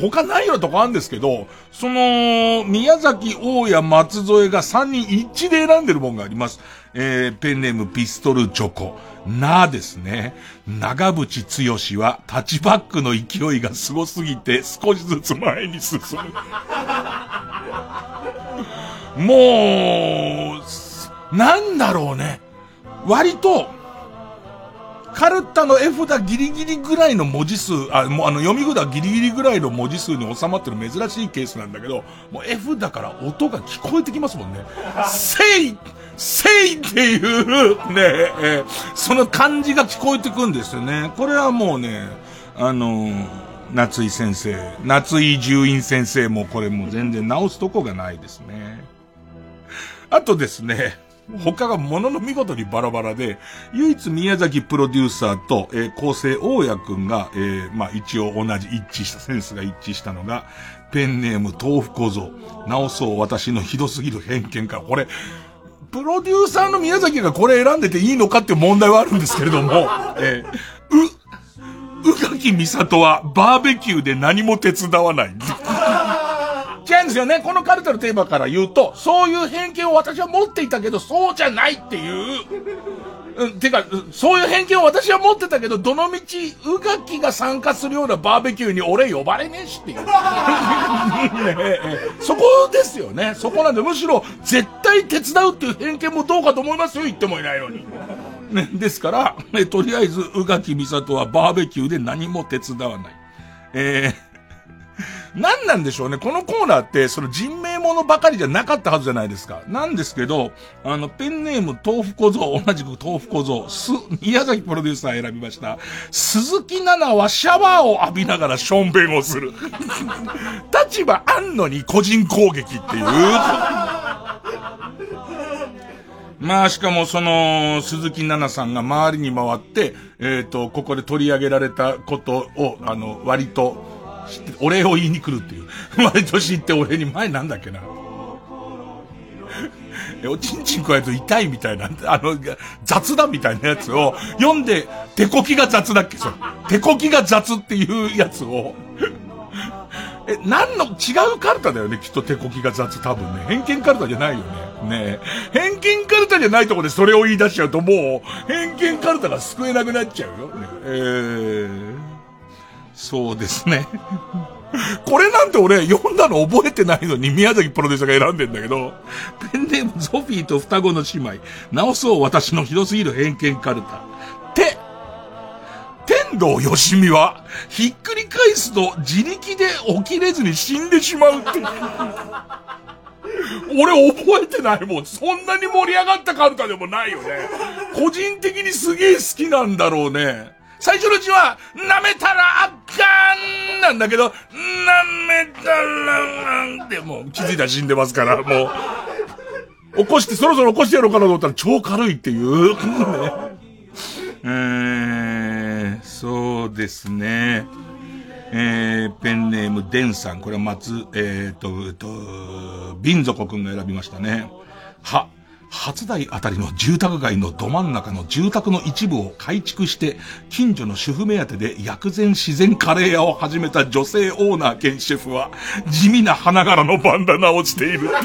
他ないようなとこあるんですけど、その、宮崎、大谷、松添が3人一致で選んでるもんがあります。えー、ペンネームピストルチョコ。なあですね。長渕剛はタッチバックの勢いがすすぎて少しずつ前に進む。もう、なんだろうね。割と、カルタの絵札ギリギリぐらいの文字数、あ、もうあの読み札ギリギリぐらいの文字数に収まってる珍しいケースなんだけど、もう絵札から音が聞こえてきますもんね。せいせいっていうね、えー、その感じが聞こえてくんですよね。これはもうね、あのー、夏井先生、夏井獣院先生もこれも全然直すとこがないですね。あとですね、他がものの見事にバラバラで、唯一宮崎プロデューサーと、えー、構成大谷くんが、えー、まあ一応同じ一致した、センスが一致したのが、ペンネーム豆腐小僧、直そう私のひどすぎる偏見か、これ、プロデューサーの宮崎がこれ選んでていいのかっていう問題はあるんですけれども、えー、う、宇垣美里はバーベキューで何も手伝わない。違うんですよね。このカルタのテーマから言うと、そういう偏見を私は持っていたけど、そうじゃないっていう、うん、てか、そういう偏見を私は持ってたけど、どのみち、うがきが参加するようなバーベキューに俺呼ばれねえしっていう。そこですよね。そこなんで、むしろ、絶対手伝うっていう偏見もどうかと思いますよ、言ってもいないのに。ね、ですから、ね、とりあえず、うがきみさとはバーベキューで何も手伝わない。えー何なんでしょうね。このコーナーって、その人名ものばかりじゃなかったはずじゃないですか。なんですけど、あの、ペンネーム豆腐小僧、同じく豆腐小僧、す、宮崎プロデューサー選びました。鈴木奈々はシャワーを浴びながらションベンをする。立場あんのに個人攻撃っていう。まあ、しかもその、鈴木奈々さんが周りに回って、えっ、と、ここで取り上げられたことを、あの、割と、お礼を言いに来るっていう。毎年行って俺に前なんだっけな。おちんちん加えると痛いみたいな、あの、雑だみたいなやつを読んで、手こきが雑だっけそれ。手こきが雑っていうやつを。え、何の、違うカルタだよね、きっと手こきが雑多分ね。偏見カルタじゃないよね。ね偏見カルタじゃないとこでそれを言い出しちゃうともう、偏見カルタが救えなくなっちゃうよ。ね、えーそうですね。これなんて俺読んだの覚えてないのに宮崎プロデューサーが選んでんだけど、ペンネームゾフィーと双子の姉妹、直そう私のひどすぎる偏見カルタ。て、天童よしみは、ひっくり返すと自力で起きれずに死んでしまうって。俺覚えてないもん。そんなに盛り上がったカルタでもないよね。個人的にすげえ好きなんだろうね。最初のうちは、舐めたらあかんなんだけど、舐めたらあんってもう気づいたら死んでますから、もう。起こして、そろそろ起こしてやろうかなと思ったら超軽いっていう。ね、えー、そうですね。えー、ペンネーム、デンさん。これは松、えっ、と、えっと、ビンゾコくんが選びましたね。は、初台あたりの住宅街のど真ん中の住宅の一部を改築して、近所の主婦目当てで薬膳自然カレー屋を始めた女性オーナー兼シェフは、地味な花柄のバンダナをしている。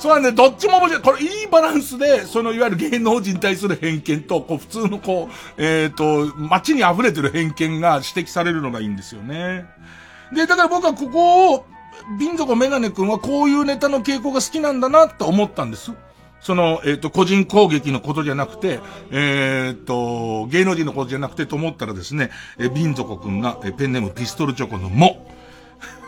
そうなんで、どっちも面白い。これいいバランスで、そのいわゆる芸能人に対する偏見と、こう普通のこう、えっ、ー、と、街に溢れてる偏見が指摘されるのがいいんですよね。で、だから僕はここを、ン族メガネ君はこういうネタの傾向が好きなんだなと思ったんです。その、えっ、ー、と、個人攻撃のことじゃなくて、えっ、ー、と、芸能人のことじゃなくてと思ったらですね、えー、ン族君が、え、ペンネームピストルチョコのも、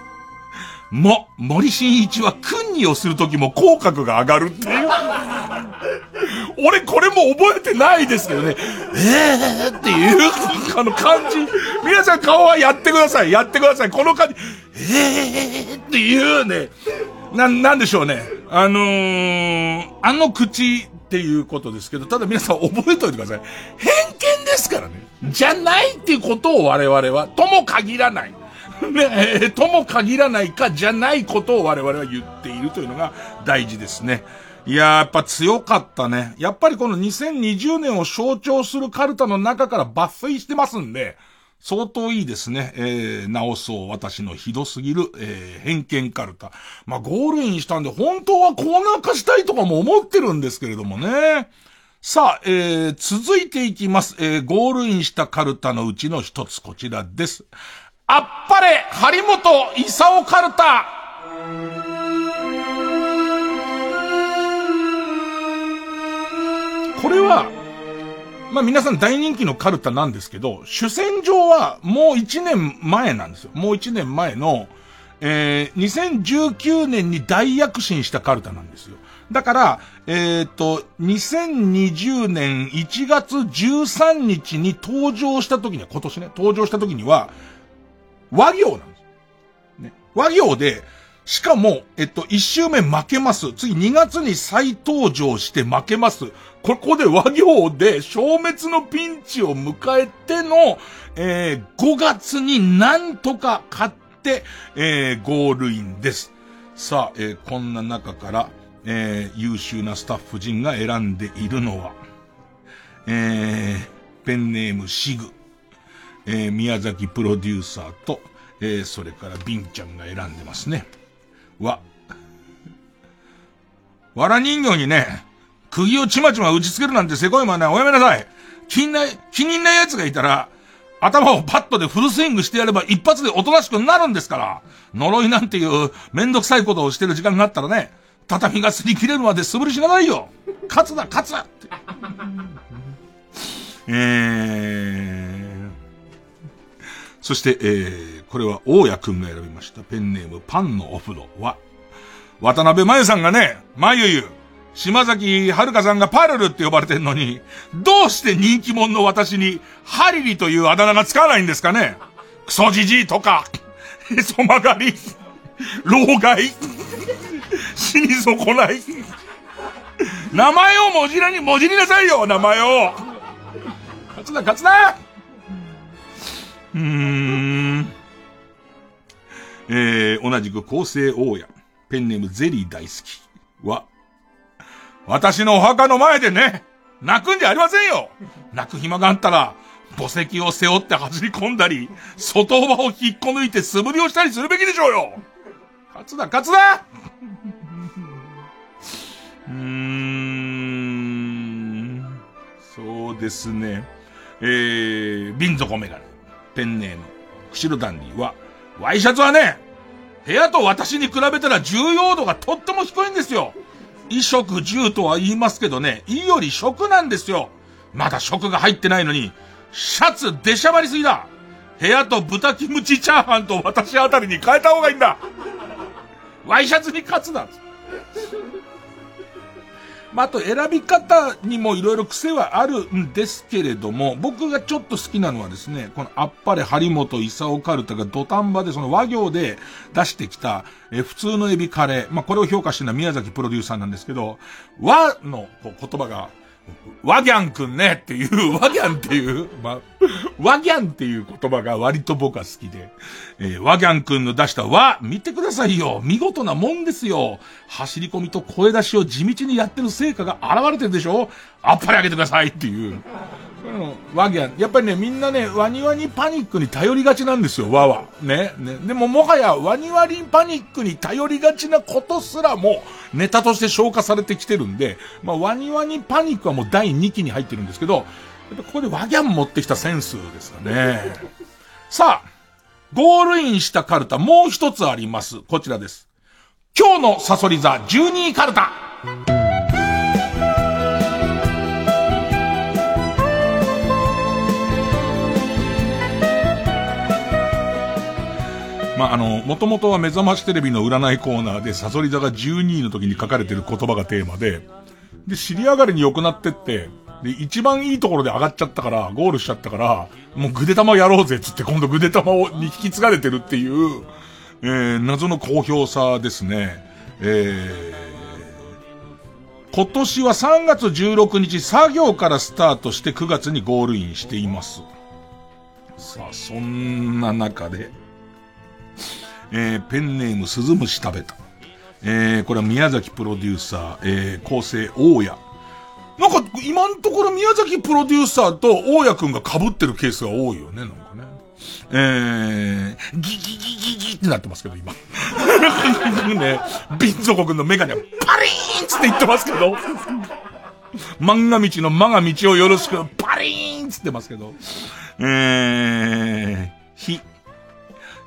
も、森進一は訓にをするときも口角が上がるっていう。俺これも覚えてないですけどね。えーっていう、あの感じ。皆さん顔はやってください。やってください。この感じ。えーっていうね。な、なんでしょうね。あのー、あの口っていうことですけど、ただ皆さん覚えておいてください。偏見ですからね。じゃないっていうことを我々は、とも限らない。ね、えとも限らないかじゃないことを我々は言っているというのが大事ですね。いややっぱ強かったね。やっぱりこの2020年を象徴するカルタの中から抜粋してますんで、相当いいですね。えー、直そう私のひどすぎる、えー、偏見カルタ。まあ、ゴールインしたんで、本当はコーナー化したいとかも思ってるんですけれどもね。さあ、えー、続いていきます。えー、ゴールインしたカルタのうちの一つ、こちらです。あっぱれ、張本勲カルタ。これは、まあ皆さん大人気のカルタなんですけど、主戦場はもう1年前なんですよ。もう1年前の、えー、2019年に大躍進したカルタなんですよ。だから、えっ、ー、と、2020年1月13日に登場した時には、今年ね、登場した時には、和行なんです。ね。和行で、しかも、えっと、一周目負けます。次2月に再登場して負けます。ここで和行で消滅のピンチを迎えての、えー、5月になんとか勝って、えー、ゴールインです。さあ、えー、こんな中から、えー、優秀なスタッフ陣が選んでいるのは、えー、ペンネームシグ。えー、宮崎プロデューサーと、えー、それからビンちゃんが選んでますね。わ。わら人形にね、釘をちまちま打ちつけるなんてせこいまね、おやめなさい。気にな、気にない奴がいたら、頭をパッドでフルスイングしてやれば一発でおとなしくなるんですから。呪いなんていうめんどくさいことをしてる時間があったらね、畳が擦り切れるまで素振りしなさいよ。勝つだ、勝つだって。えー、そして、えー、これは大家くんが選びました。ペンネームパンのお風呂は、渡辺真由さんがね、まゆゆ、島崎遥さんがパルルって呼ばれてんのに、どうして人気者の私に、ハリリというあだ名がつかないんですかね？クソじじいとか、へそ曲がり、老害、死に損ない。名前をもじらに、もじりなさいよ、名前を。勝つな、勝つなうーん。えー、同じく構成大家、ペンネームゼリー大好きは、私のお墓の前でね、泣くんじゃありませんよ。泣く暇があったら、墓石を背負って走り込んだり、外場を引っこ抜いて素振りをしたりするべきでしょうよ。勝つだ、勝つだうーん、そうですね。えー、瓶底メガネ。ペンネーム、釧路ダンディは、ワイシャツはね、部屋と私に比べたら重要度がとっても低いんですよ。衣食住とは言いますけどね、いより食なんですよ。まだ食が入ってないのに、シャツ出しゃばりすぎだ。部屋と豚キムチチャーハンと私あたりに変えた方がいいんだ。ワイシャツに勝つなまあ、あと選び方にもいろいろ癖はあるんですけれども、僕がちょっと好きなのはですね、このあっぱれ張本勲カルタが土壇場でその和行で出してきた、え普通のエビカレー。まあ、これを評価してるのは宮崎プロデューサーなんですけど、和のこう言葉が、ワギャンくんねっていう、ワギャンっていう、まあ、ワギャンっていう言葉が割と僕は好きで、えー、ワギャンくんの出した和、見てくださいよ。見事なもんですよ。走り込みと声出しを地道にやってる成果が現れてるでしょあっぱれあげてくださいっていう。ワギャン。やっぱりね、みんなね、ワニワニパニックに頼りがちなんですよ、ワは。ね。ね。でももはや、ワニワニパニックに頼りがちなことすらも、ネタとして消化されてきてるんで、まあ、ワニワニパニックはもう第2期に入ってるんですけど、やっぱここでワギャン持ってきたセンスですかね。さあ、ゴールインしたカルタ、もう一つあります。こちらです。今日のサソリ座12位カルタ。まあ、あの、もともとは目覚ましテレビの占いコーナーで、サソリ座が12位の時に書かれてる言葉がテーマで、で、尻上がりに良くなってって、で、一番いいところで上がっちゃったから、ゴールしちゃったから、もうグデ玉やろうぜつって今度グデ玉を、に引き継がれてるっていう、えー、謎の好評さですね。えー、今年は3月16日作業からスタートして9月にゴールインしています。さあ、そんな中で、えー、ペンネーム鈴虫食べた。えー、これは宮崎プロデューサー、えー、構成大家。なんか、今のところ宮崎プロデューサーと大家くんが被ってるケースが多いよね、なんかね。えー、ギギギギギってなってますけど、今。ね、ビンゾコ君のメガネはパリーンつって言ってますけど。漫画道の漫画道をよろしく、パリーンつってますけど。えー、ひ、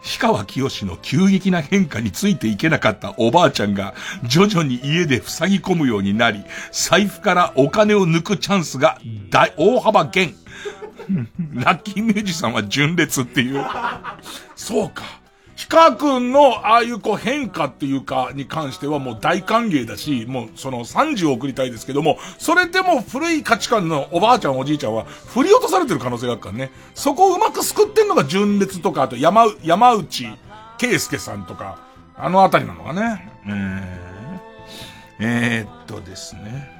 氷川きよしの急激な変化についていけなかったおばあちゃんが徐々に家で塞ぎ込むようになり、財布からお金を抜くチャンスが大、大幅減。ラッキーミュージシャンは純烈っていう。そうか。ヒカ君のああいうこう変化っていうかに関してはもう大歓迎だし、もうその30を送りたいですけども、それでも古い価値観のおばあちゃんおじいちゃんは振り落とされてる可能性があるからね。そこをうまく救ってんのが純烈とか、あと山、山内圭介さんとか、あのあたりなのかね。えー、えー、っとですね。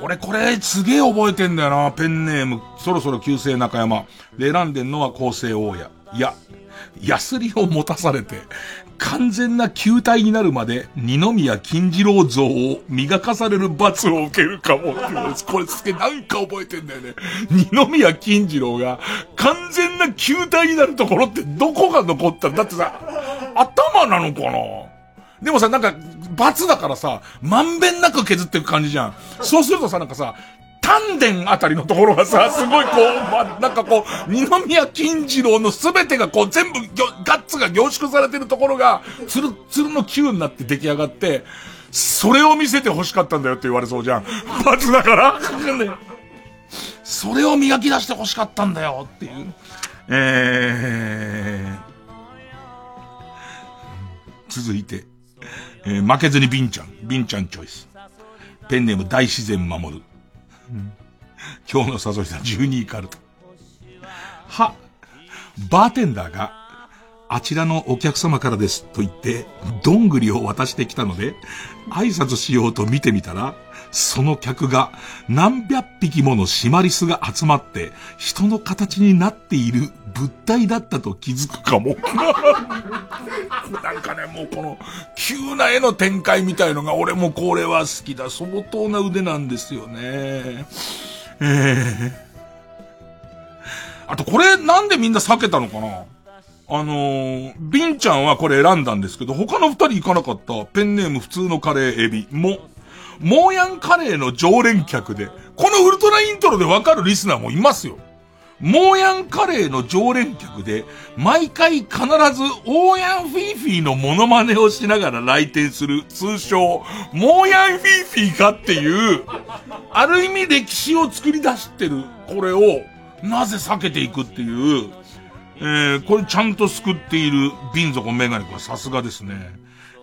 俺これすげえ覚えてんだよな。ペンネーム、そろそろ旧姓中山。で選んでんのは厚生大家。いや、ヤスリを持たされて、完全な球体になるまで、二宮金次郎像を磨かされる罰を受けるかもこれすげえなんか覚えてんだよね。二宮金次郎が完全な球体になるところってどこが残った？んだってさ、頭なのかな？でもさ、なんか、罰だからさ、まんべんなく削っていく感じじゃん。そうするとさ、なんかさ、丹田あたりのところがさ、すごいこう、ま、なんかこう、二宮金次郎のすべてがこう、全部ガッツが凝縮されてるところが、つる、つるの球になって出来上がって、それを見せて欲しかったんだよって言われそうじゃん。罰だから。それを磨き出して欲しかったんだよっていう。えー、続いて、えー、負けずにビンちゃん、ビンちゃんチョイス。ペンネーム大自然守る。今日の誘いさん12位カルト。は、バーテンダーが、あちらのお客様からですと言って、どんぐりを渡してきたので、挨拶しようと見てみたら、その客が何百匹ものシマリスが集まって、人の形になっている物体だったと気づくかも。なんかね、もうこの、急な絵の展開みたいのが俺もこれは好きだ。相当な腕なんですよね。えー。あとこれなんでみんな避けたのかな？あのー、ビンちゃんはこれ選んだんですけど、他の二人行かなかったペンネーム普通のカレーエビも、モーヤンカレーの常連客で、このウルトライントロでわかるリスナーもいますよ。モーヤンカレーの常連客で、毎回必ずオーヤンフィーフィーのモノマネをしながら来店する、通称、モーヤンフィーフィーかっていう、ある意味歴史を作り出してる、これを、なぜ避けていくっていう、えー、これちゃんと救っている瓶底メガネはさすがですね。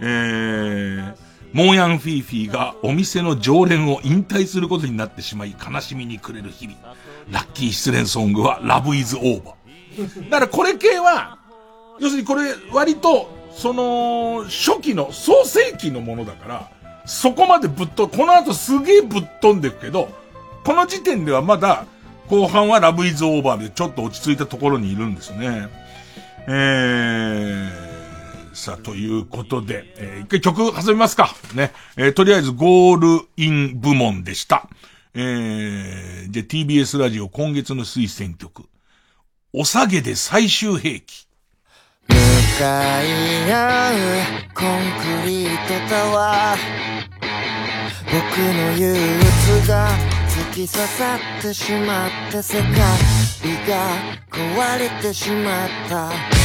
えー、モーヤンフィーフィーがお店の常連を引退することになってしまい悲しみに暮れる日々。ラッキー失恋ソングはラブイズオーバー。だからこれ系は、要するにこれ割と、その、初期の、創世期のものだから、そこまでぶっと、この後すげえぶっ飛んでくけど、この時点ではまだ、後半はラブイズオーバーでちょっと落ち着いたところにいるんですね。えー、さあ、ということで、えー、一回曲挟みますか。ね。えー、とりあえずゴールイン部門でした。えー、で、TBS ラジオ今月の推薦曲。お下げで最終兵器。向かい合うコンクリートタワー僕の憂鬱が突き刺さってしまって世界が壊れてしまった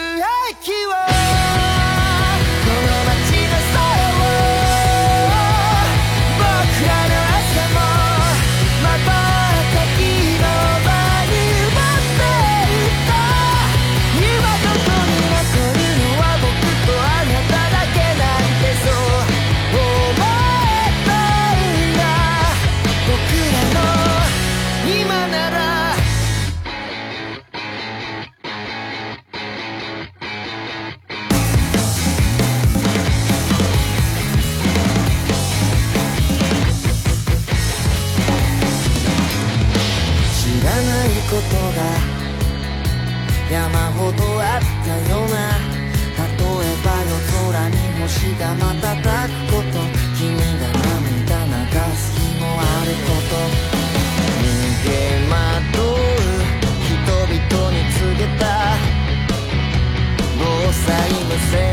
ことあったよな例えば夜空に星が瞬くこと君が涙流す日もあること。逃げ惑う人々に告げた。防災無線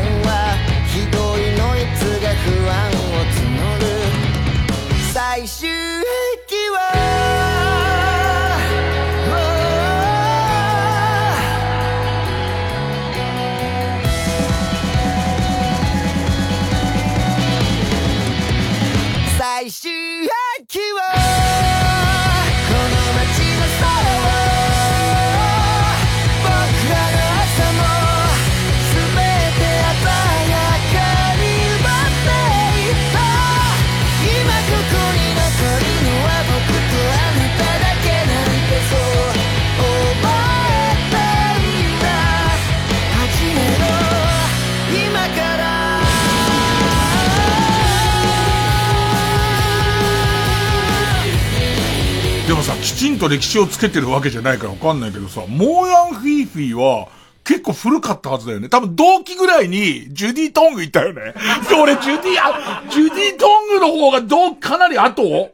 と歴史をつけてるわけじゃないからわかんないけどさ、モーヤン・フィーフィーは、結構古かったはずだよね。多分同期ぐらいに、ジュディ・トングいたよね。で、俺、ジュディ、あ、ジュディ・トングの方がどう、かなり後？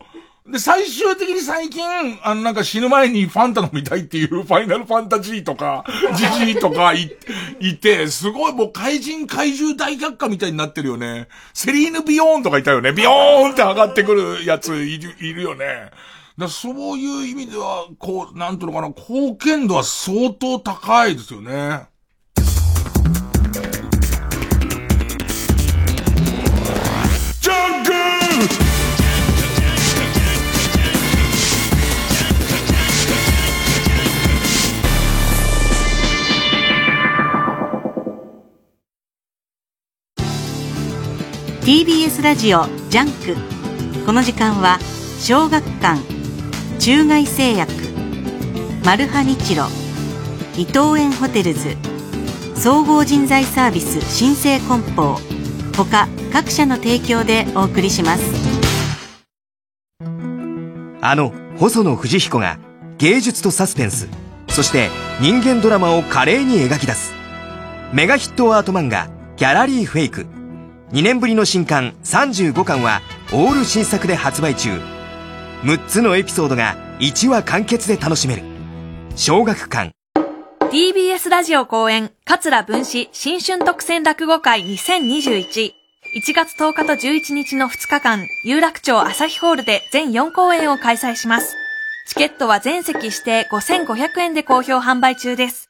で、最終的に最近、あの、なんか死ぬ前にファンタ飲みたいっていう、ファイナルファンタジーとか、ジジイとかい、いて、すごいもう怪人怪獣大百科みたいになってるよね。セリーヌ・ビヨーンとかいたよね。ビヨーンって上がってくるやつい、いるよね。だそういう意味では、こう、なんていうのかな、貢献度は相当高いですよね。TBS ラジオジャンクこの時間は小学館中外製薬マルハニチロ伊藤園ホテルズ総合人材サービス新生梱包他各社の提供でお送りします。あの細野不二彦が芸術とサスペンスそして人間ドラマを華麗に描き出す。メガヒットアート漫画「ギャラリーフェイク」2年ぶりの新刊35巻はオール新作で発売中。6つのエピソードが1話完結で楽しめる小学館 TBS ラジオ公演、桂文史新春特選落語会2021。1月10日と11日の2日間、有楽町朝日ホールで全4公演を開催します。チケットは全席指定5500円で好評販売中です。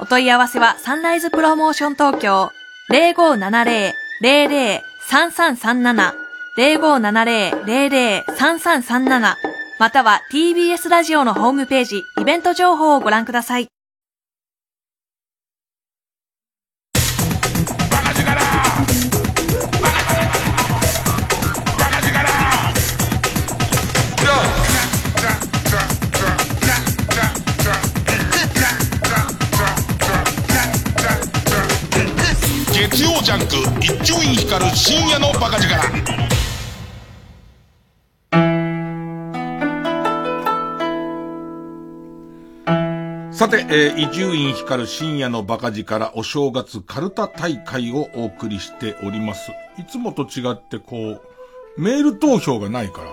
お問い合わせはサンライズプロモーション東京0570-00-3337 0570-00-3337または TBS ラジオのホームページイベント情報をご覧ください。月曜ジャンク一丁院光る深夜のバカ力さて、えー、伊集院光る深夜のバカ力お正月カルタ大会をお送りしております。いつもと違ってこう、メール投票がないから、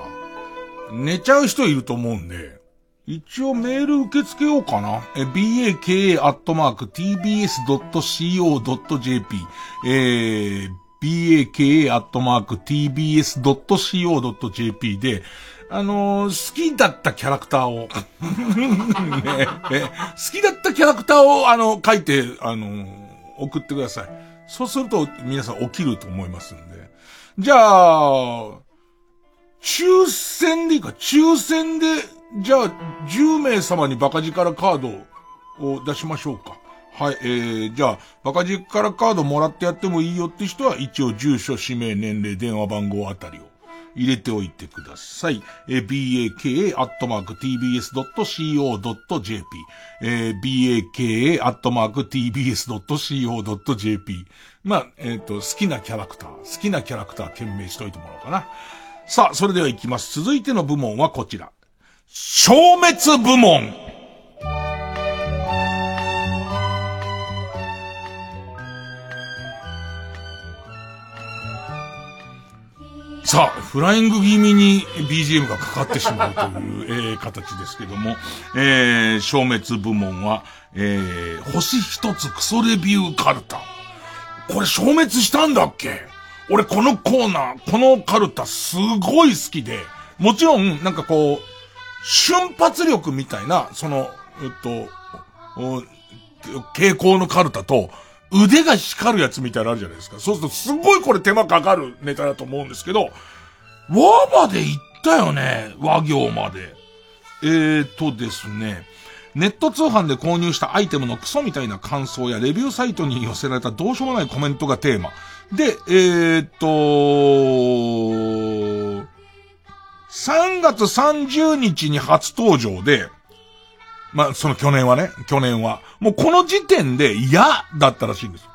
寝ちゃう人いると思うんで、一応メール受け付けようかな。え、baka.tbs.co.jp、えー、baka.tbs.co.jp で、あのー好きだったキャラクターを、ね、好きだったキャラクターを、あの、書いて、あのー送ってください。そうすると、皆さん起きると思いますんで。じゃあ、抽選でいいか？抽選で、じゃあ、10名様にバカ力カードを出しましょうか。はい、えー、じゃあ、バカ力カードもらってやってもいいよって人は、一応住所、氏名、年齢、電話番号あたりを入れておいてください。えー、baka.tbs.co.jp、えー、baka.tbs.co.jp。まあ、えっ、と、好きなキャラクター、好きなキャラクター懸命しといてもらおうかな。さあ、それでは行きます。続いての部門はこちら。消滅部門。さあ、フライング気味に BGM がかかってしまうという、えー形ですけども、えー、消滅部門は、えー、星一つクソレビューカルタ。これ消滅したんだっけ？俺このコーナー、このカルタすごい好きで、もちろん、なんかこう、瞬発力みたいな、その、えっと、傾向のカルタと、腕が光るやつみたいなのあるじゃないですか。そうするとすごいこれ手間かかるネタだと思うんですけど、和まで行ったよね。和行まで。えーとですね。ネット通販で購入したアイテムのクソみたいな感想やレビューサイトに寄せられたどうしようもないコメントがテーマ。で、えーっと、3月30日に初登場で、まあ、その去年はね、去年は。もうこの時点で嫌だったらしいんです。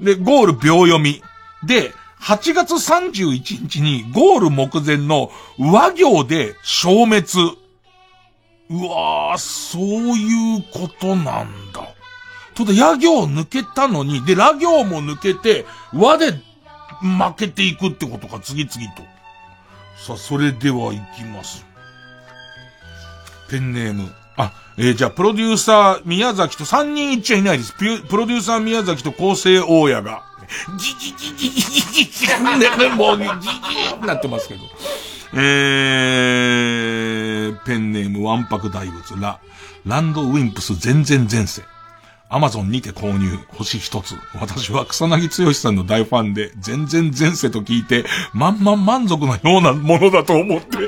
で、ゴール秒読み。で、8月31日にゴール目前の和行で消滅。うわー、そういうことなんだ。とで、野行抜けたのに、で、ラ行も抜けて、和で負けていくってことか、次々と。さあ、それでは行きます。ペンネーム。えーじゃあ、プロデューサー、宮崎と3人いっちゃいないです。プロデューサー、宮崎と構成大家が。ギギギギギギギギ、もう、ギギギなってますけど。えー、ペンネーム、わんぱく大仏、ラ、ランドウィンプス全然前世。アマゾンにて購入、星一つ。私は草薙剛さんの大ファンで、全然前世と聞いて、満々満足のようなものだと思って。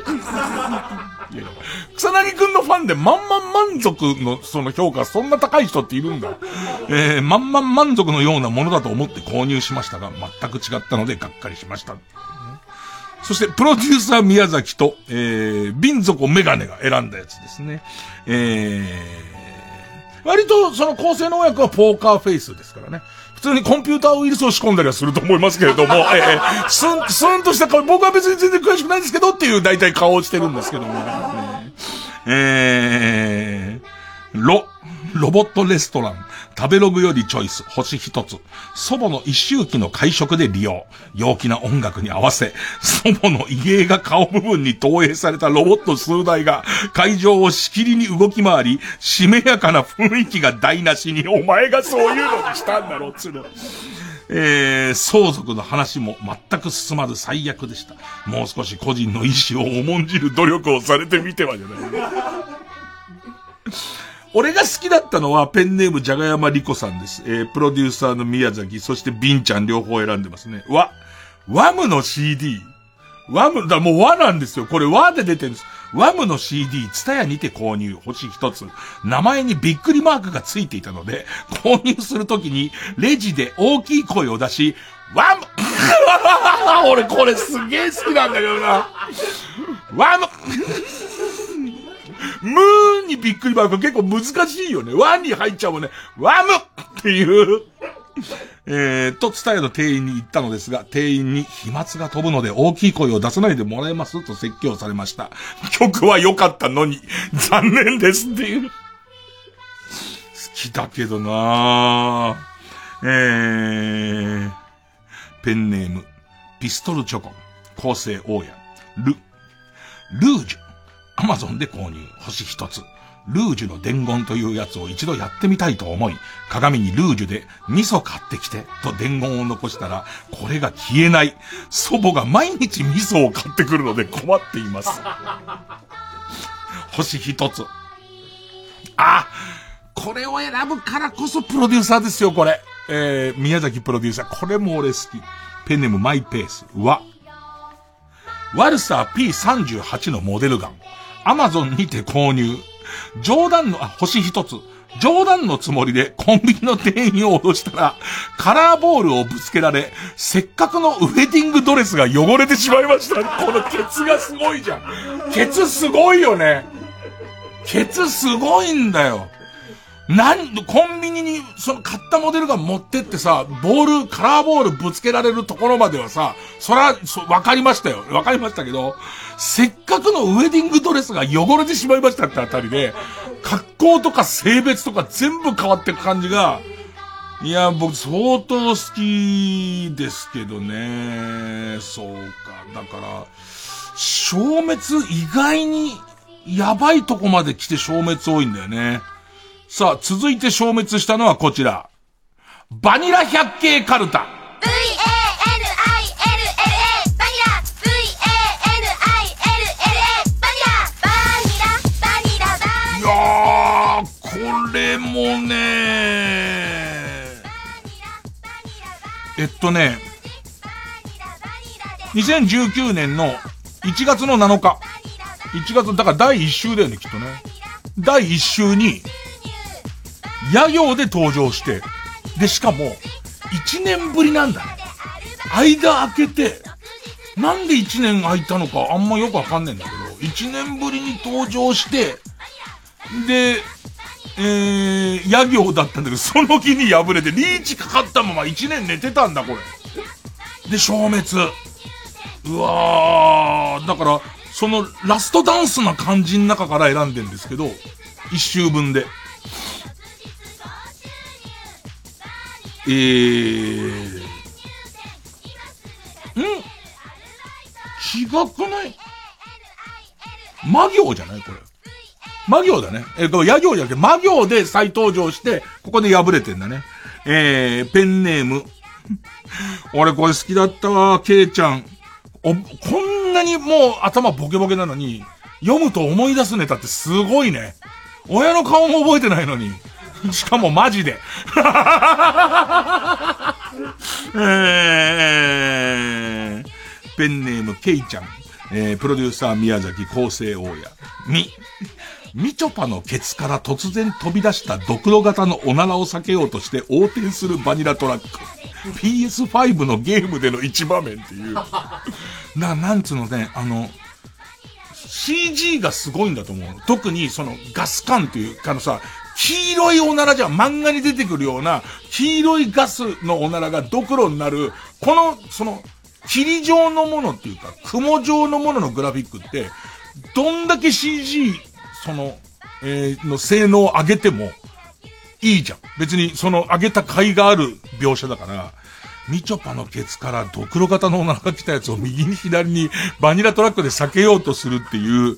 草薙くんのファンで満々満足のその評価そんな高い人っているんだ。えー、満々満足のようなものだと思って購入しましたが、全く違ったのでがっかりしました。そして、プロデューサー宮崎と、えー、瓶底メガネが選んだやつですね。えー、割とその構成の親子はポーカーフェイスですからね。普通にコンピューターウイルスを仕込んだりはすると思いますけれども、えー、スン、スンとした顔、僕は別に全然詳しくないんですけどっていう大体顔をしてるんですけども、えー、ロ、ロボットレストラン、食べログよりチョイス、星一つ。祖母の一周期の会食で利用。陽気な音楽に合わせ、祖母の遺影が顔部分に投影されたロボット数台が会場をしきりに動き回り、しめやかな雰囲気が台無しに、お前がそういうのにしたんだろ、つる。えー、相続の話も全く進まず最悪でした。もう少し個人の意思を重んじる努力をされてみてはじゃない。俺が好きだったのはペンネームじゃがやまりこさんです。えー、プロデューサーの宮崎、そしてビンちゃん両方選んでますね。わ、ワムの CD。ワム、だ、もう和なんですよ。これ和で出てるんです。ワムの CD、ツタヤにて購入、星一つ。名前にびっくりマークがついていたので、購入するときに、レジで大きい声を出し、ワム 俺これすげえ好きなんだけどな。ワムムーンにびっくりマーク結構難しいよね。ワンに入っちゃうもんね。ワムっていう。えー、と、ツタヤの店員に言ったのですが、店員に飛沫が飛ぶので大きい声を出さないでもらえますと説教されました。曲は良かったのに、残念ですっていう。好きだけどなえー、ペンネーム、ピストルチョコ、構成大家、ル、ルージュ、アマゾンで購入、星一つ。ルージュの伝言というやつを一度やってみたいと思い、鏡にルージュで味噌買ってきてと伝言を残したら、これが消えない。祖母が毎日味噌を買ってくるので困っています。星一つ。あ、これを選ぶからこそプロデューサーですよ、これ。えー、宮崎プロデューサー。これも俺好き。ペンネームマイペース。わ。ワルサー P38 のモデルガン。アマゾンにて購入。冗談の、あ、星一つ。冗談のつもりでコンビニの店員を脅したら、カラーボールをぶつけられ、せっかくのウェディングドレスが汚れてしまいました。このケツがすごいじゃん。ケツすごいよね。ケツすごいんだよ。なんで、コンビニに、その買ったモデルが持ってってさ、ボール、カラーボールぶつけられるところまではさ、そら、そ、わかりましたよ。わかりましたけど、せっかくのウェディングドレスが汚れてしまいましたってあたりで、格好とか性別とか全部変わっていく感じが、いや、僕相当好きですけどね。そうか。だから、消滅意外にやばいとこまで来て消滅多いんだよね。さあ、続いて消滅したのはこちら。バニラ百景カルタ。V-A-N-I-L-L-A バニラ。V-A-N-I-L-L-A バニラバニラ。バニラ。バニラ。いやー、これもね。えっとね、2019年の1月の7日。1月、だから第1週だよね、きっとね。第1週に、野行で登場して、で、しかも、1年ぶりなんだね。間開けて、なんで1年空いたのかあんまよくわかんないんだけど、1年ぶりに登場して、で、えー、野行だったんだけど、その日に敗れて、リーチかかったまま1年寝てたんだ、これ。で、消滅。うわー、だから、そのラストダンスな感じの中から選んでんですけど、一周分で。えー、ん？違くない？魔行じゃない？これ。魔行だね。えー、これ野行じゃなくて魔行で再登場して、ここで敗れてんだね。えー、ペンネーム。俺これ好きだったわ、ケイちゃん。お、こんなにもう頭ボケボケなのに、読むと思い出すネタってすごいね。親の顔も覚えてないのに。しかもマジで。えー、ペンネームケイちゃん。えー、プロデューサー宮崎構成大家。み、みちょぱのケツから突然飛び出したドクロ型のおならを避けようとして横転するバニラトラック。PS5 のゲームでの一場面っていう。な、なんつうのね、あの、CG がすごいんだと思う。特にそのガス管っていう、あのさ、黄色いおならじゃ、漫画に出てくるような、黄色いガスのおならがドクロになる、この、その、霧状のものっていうか、雲状のもののグラフィックって、どんだけ CG、その、えー、の性能を上げても、いいじゃん。別にその上げた甲斐がある描写だから、みちょぱのケツからドクロ型の女が来たやつを右に左にバニラトラックで避けようとするっていう、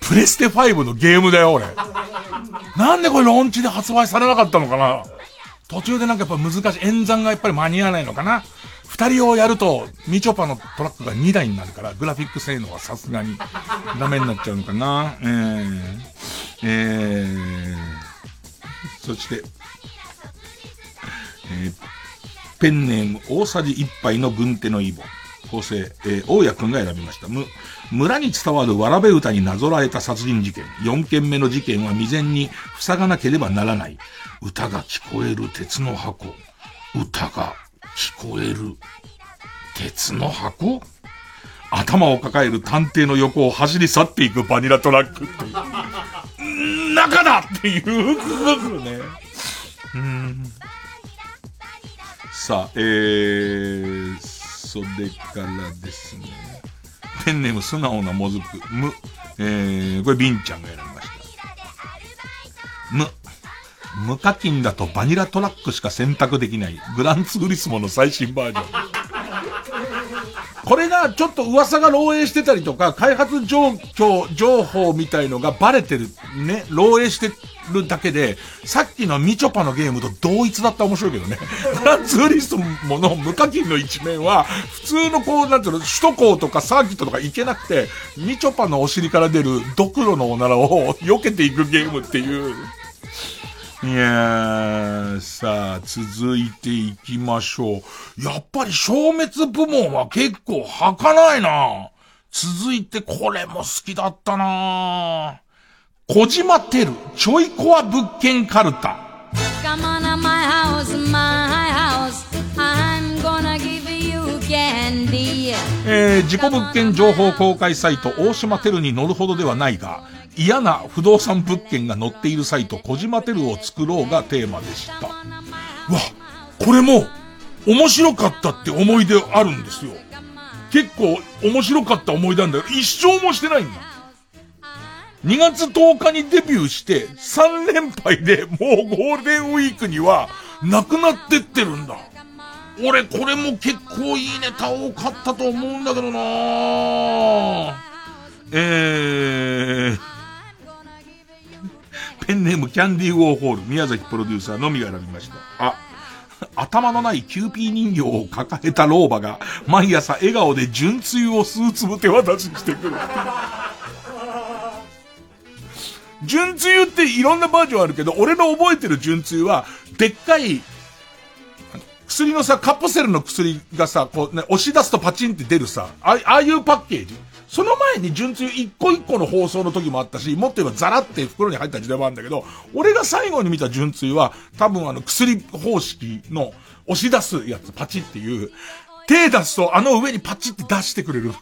プレステ5のゲームだよ、俺。なんでこれローンチで発売されなかったのかな？途中でなんかやっぱ難しい。演算がやっぱり間に合わないのかな？二人をやると、みちょぱのトラックが2台になるから、グラフィック性能はさすがにダメになっちゃうのかな？えー、えー、そして、えー、ペンネーム大さじ1杯の軍手のイボ。構成、えー、大谷くんが選びました。む、村に伝わるわらべ歌になぞらえた殺人事件。4件目の事件は未然に塞がなければならない。歌が聞こえる鉄の箱。歌が聞こえる鉄の箱？頭を抱える探偵の横を走り去っていくバニラトラックっていう。中だっていうね。うん。さあ、えー、それからですね。ペンネーム素直なもずく。む、えー、これビンちゃんが選びました。む、無課金だとバニラトラックしか選択できないグランツーリスモの最新バージョン。これがちょっと噂が漏洩してたりとか、開発状況、情報みたいのがバレてる、ね、漏洩してるだけで、さっきのみちょぱのゲームと同一だったら面白いけどね。グランツーリスモの無課金の一面は、普通のこう、なんていうの、首都高とかサーキットとか行けなくて、みちょぱのお尻から出るドクロのおならを避けていくゲームっていう。いやー、さあ、続いていきましょう。やっぱり消滅部門は結構儚いな続いてこれも好きだったな小島テル、ちょいコア物件カルタ。えー、自己物件情報公開サイト大島テルに乗るほどではないが、嫌な不動産物件が載っているサイト、小島テルを作ろうがテーマでした。わ、これも、面白かったって思い出あるんですよ。結構面白かった思い出なんだよ。一生もしてないんだ。2月10日にデビューして、3連敗でもうゴールデンウィークには、なくなってってるんだ。俺、これも結構いいネタ多かったと思うんだけどなえー、ペンネームキャンディーウォーホール、宮崎プロデューサーのみが選びました。あ、頭のないキューピー人形を抱えた老婆が、毎朝笑顔で純露を数粒手渡ししてくる。純露っていろんなバージョンあるけど、俺の覚えてる純露は、でっかい、薬のさ、カプセルの薬がさ、こうね、押し出すとパチンって出るさ、ああいうパッケージ。その前に純露一個一個の包装の時もあったし、もっと言えばザラって袋に入った時代もあるんだけど、俺が最後に見た純露は、多分あの薬方式の押し出すやつ、パチっていう、手出すとあの上にパチって出してくれる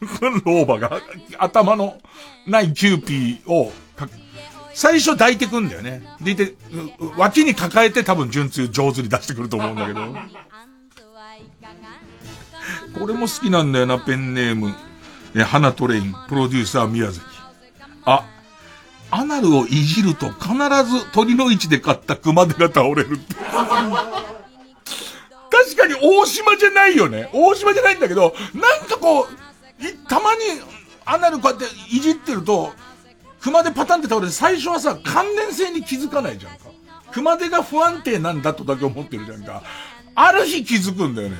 老婆が、頭のないキューピーを、最初抱いてくんだよね。でいて、脇に抱えて多分純露上手に出してくると思うんだけど。これも好きなんだよな、ペンネーム。え、花トレイン、プロデューサー宮崎。あ、アナルをいじると必ず鳥の位置で買った熊手が倒れるって。確かに大島じゃないよね。大島じゃないんだけど、なんかこう、たまにアナルこうやっていじってると、熊手パタンって倒れて最初はさ、関連性に気づかないじゃんか。熊手が不安定なんだとだけ思ってるじゃんか。ある日気づくんだよね。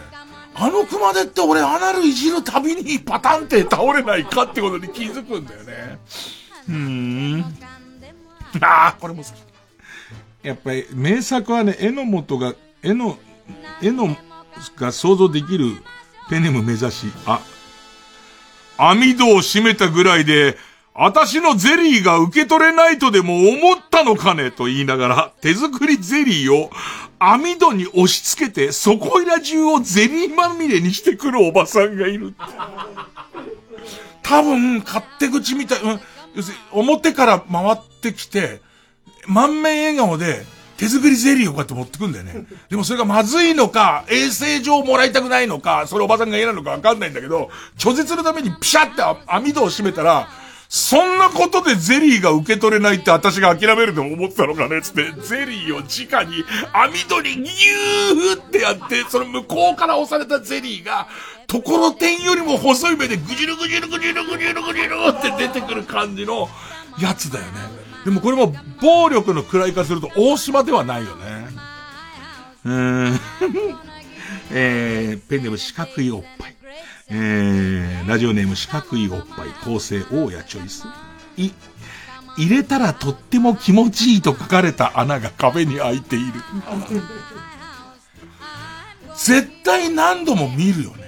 あの熊手って俺アナルいじるたびにパタンって倒れないかってことに気づくんだよね。うーん。ああ、これも好き。やっぱり名作はね、絵の元が、絵の、絵のが想像できるペネム目指し、あ、網戸を閉めたぐらいで、私のゼリーが受け取れないとでも思ったのかねと言いながら、手作りゼリーを網戸に押し付けて、そこいら中をゼリーまみれにしてくるおばさんがいる。多分、勝手口みたい、うん、要するに、表から回ってきて、満面笑顔で、手作りゼリーをこうやって持ってくんだよね。でもそれがまずいのか、衛生上もらいたくないのか、それおばさんが嫌なのかわかんないんだけど、拒絶のためにピシャって網戸を閉めたら、そんなことでゼリーが受け取れないって私が諦めると思ってたのかねつって、ゼリーを直に網戸にギューってやって、その向こうから押されたゼリーが、ところてんよりも細い目でぐじるぐじるぐじるぐじるぐじるって出てくる感じのやつだよね。でもこれも暴力の位化すると大島ではないよね。うーん。えー、ペンネーム四角いおっぱい。えー、ラジオネーム四角いおっぱい、構成大家チョイス。い、入れたらとっても気持ちいいと書かれた穴が壁に開いている。絶対何度も見るよね。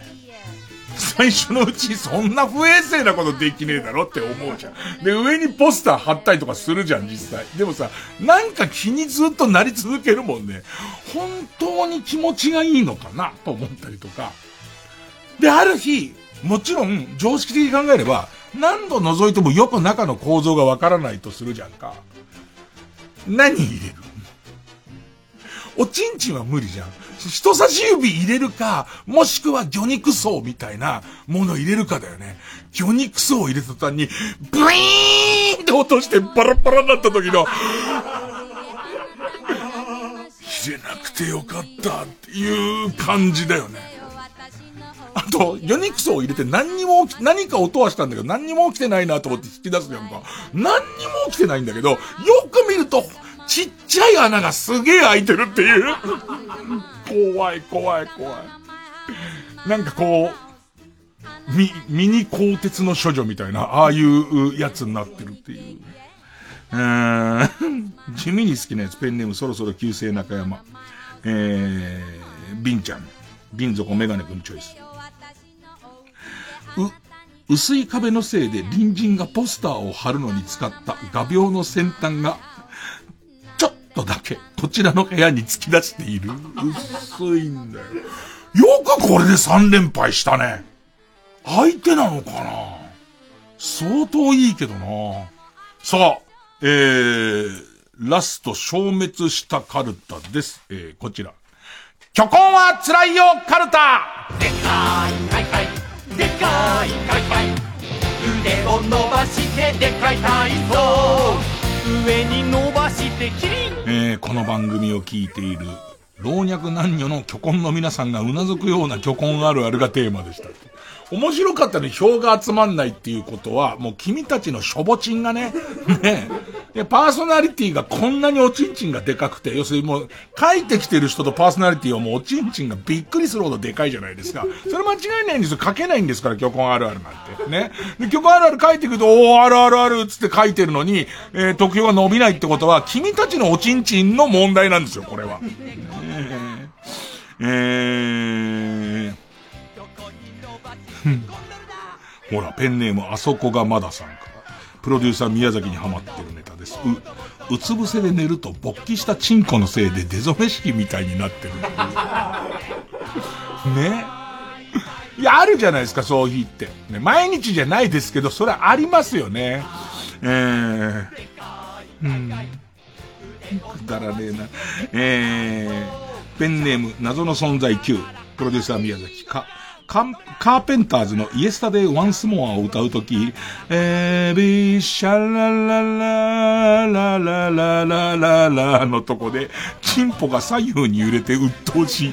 最初のうちそんな不衛生なことできねえだろって思うじゃん。で、上にポスター貼ったりとかするじゃん、実際。でもさ、なんか気にずっとなり続けるもんね。本当に気持ちがいいのかなと思ったりとか。で、ある日、もちろん常識的に考えれば、何度覗いてもよく中の構造がわからないとするじゃんか。何入れる？おちんちんは無理じゃん。人差し指入れるか、もしくは魚肉層みたいなもの入れるかだよね。魚肉層を入れた途端に、ブイーンって落としてバラバラになった時の、入れなくてよかったっていう感じだよね。あと、魚肉層を入れて何にも、何か音はしたんだけど、何にも起きてないなと思って引き出すやんか。何にも起きてないんだけど、よく見ると、ちっちゃい穴がすげえ開いてるっていう。怖い、怖い、怖い。なんかこう、ミ、ミニ鋼鉄の処女みたいな、ああいうやつになってるっていう。うーん、地味に好きなやつ、ペンネームそろそろ旧姓中山。えー、ビンちゃん。ビン底メガネ君チョイス。薄い壁のせいで隣人がポスターを貼るのに使った画鋲の先端がちょっとだけ、こちらの部屋に突き出している。薄いんだよ。よくこれで3連敗したね。相手なのかな？相当いいけどなさあ、えー、ラスト消滅したカルタです。えー、こちら。巨根は辛いよカルタでかいかいかい、でかいかいかい、腕を伸ばしてでかい体操。上に伸ばしてキリン、えー、この番組を聞いている老若男女の巨根の皆さんがうなずくような巨根あるあるがテーマでした。面白かったね、票が集まんないっていうことは、もう君たちのしょぼちんがね、ね、で、パーソナリティがこんなにおちんちんがでかくて、要するにもう、書いてきてる人とパーソナリティはもうおちんちんがびっくりするほどでかいじゃないですか。それ間違いないんですよ。書けないんですから、虚根あるあるなんて。ね。で、虚根あるある書いてくると、おー、あるあるあるつって書いてるのに、えー、得票が伸びないってことは、君たちのおちんちんの問題なんですよ、これは。えー、えー、ほら、ペンネームあそこがまださんから。プロデューサー宮崎にハマってるネタです。う、うつ伏せで寝ると勃起したチンコのせいで出初め式みたいになってる ね。いや、あるじゃないですか、そういう日って。ね、毎日じゃないですけど、それありますよね。えー、うん。くだらねえな。えー、ペンネーム、謎の存在9。プロデューサー宮崎か。カーペンターズのイエスタデイ・ワンスモアを歌うとき、エビシャラララララララララのとこで、チンポが左右に揺れて鬱陶しい。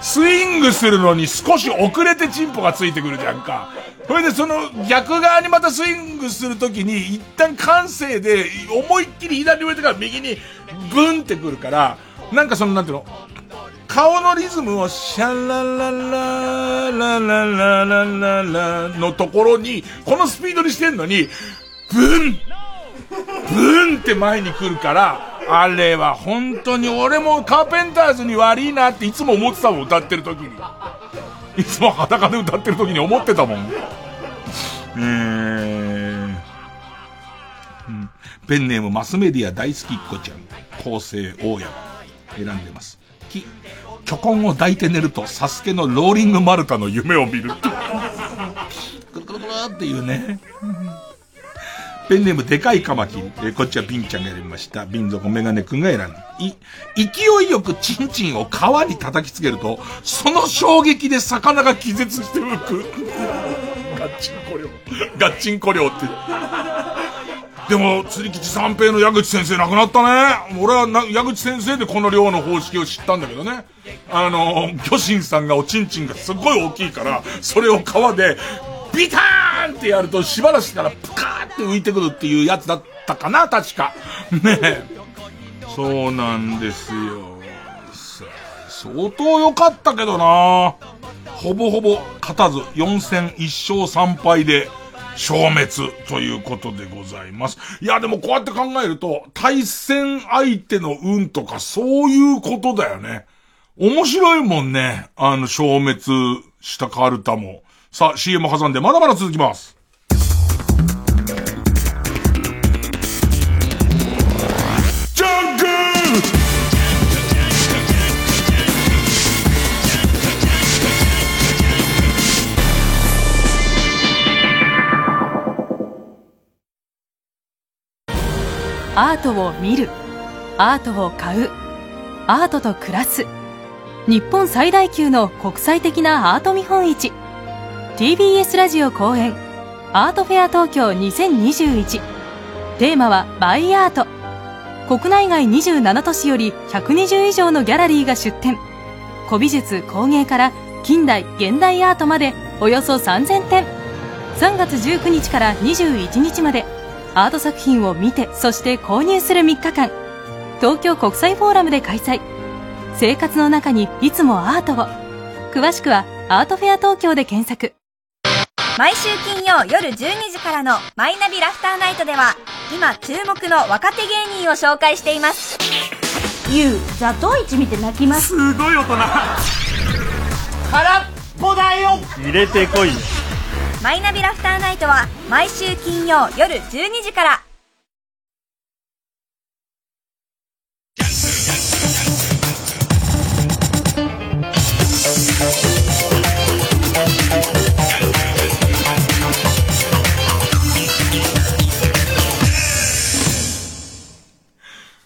スイングするのに少し遅れてチンポがついてくるじゃんか。それでその逆側にまたスイングするときに一旦慣性で思いっきり左に上てから右にブンってくるから、なんかそのなんていうの、顔のリズムをシャラララララララララのところに、このスピードにしてんのに、ブンブンって前に来るから、あれは本当に俺もカーペンターズに悪いなっていつも思ってたもん、歌ってる時に。いつも裸で歌ってる時に思ってたもん。えー、うん、ペンネームマスメディア大好きっ子ちゃん、構成大山、選んでます。巨根を抱いて寝ると、サスケのローリングマルタの夢を見る。くるくるくるっていうね。ペンネームでかいカマキリ。えこっちはビンちゃんがやりました。ビン底メガネくんが選んだ。い、勢いよくチンチンを川に叩きつけると、その衝撃で魚が気絶して浮く。ガッチンコ寮。ガッチンコ寮って。でも、釣り吉三平の矢口先生亡くなったね。俺はな、矢口先生でこの寮の方式を知ったんだけどね。あの、魚神さんがおちんちんがすごい大きいから、それを川で、ビターンってやると、しばらくしたらプカーって浮いてくるっていうやつだったかな、確か。ねえ。そうなんですよ。相当良かったけどなほぼほぼ勝たず4戦1勝3敗で消滅ということでございます。いやでもこうやって考えると対戦相手の運とかそういうことだよね。面白いもんね。あの消滅したカルタも。さあ CM 挟んでまだまだ続きます。アートを見る。アートを買う。アートと暮らす。日本最大級の国際的なアート見本市。TBS ラジオ公演。アートフェア東京2021テーマはバイアート。国内外27都市より120以上のギャラリーが出展古美術工芸から近代現代アートまでおよそ3000点。3月19日から21日までアート作品を見てそして購入する3日間。東京国際フォーラムで開催。生活の中にいつもアートを。詳しくはアートフェア東京で検索。毎週金曜夜12時からの「マイナビラフターナイト」では今注目の若手芸人を紹介しています。ユウザトウイチ見て泣きます。すごい大人。空っぽだよ。入れてこいマイナビラフターナイトは毎週金曜夜12時から。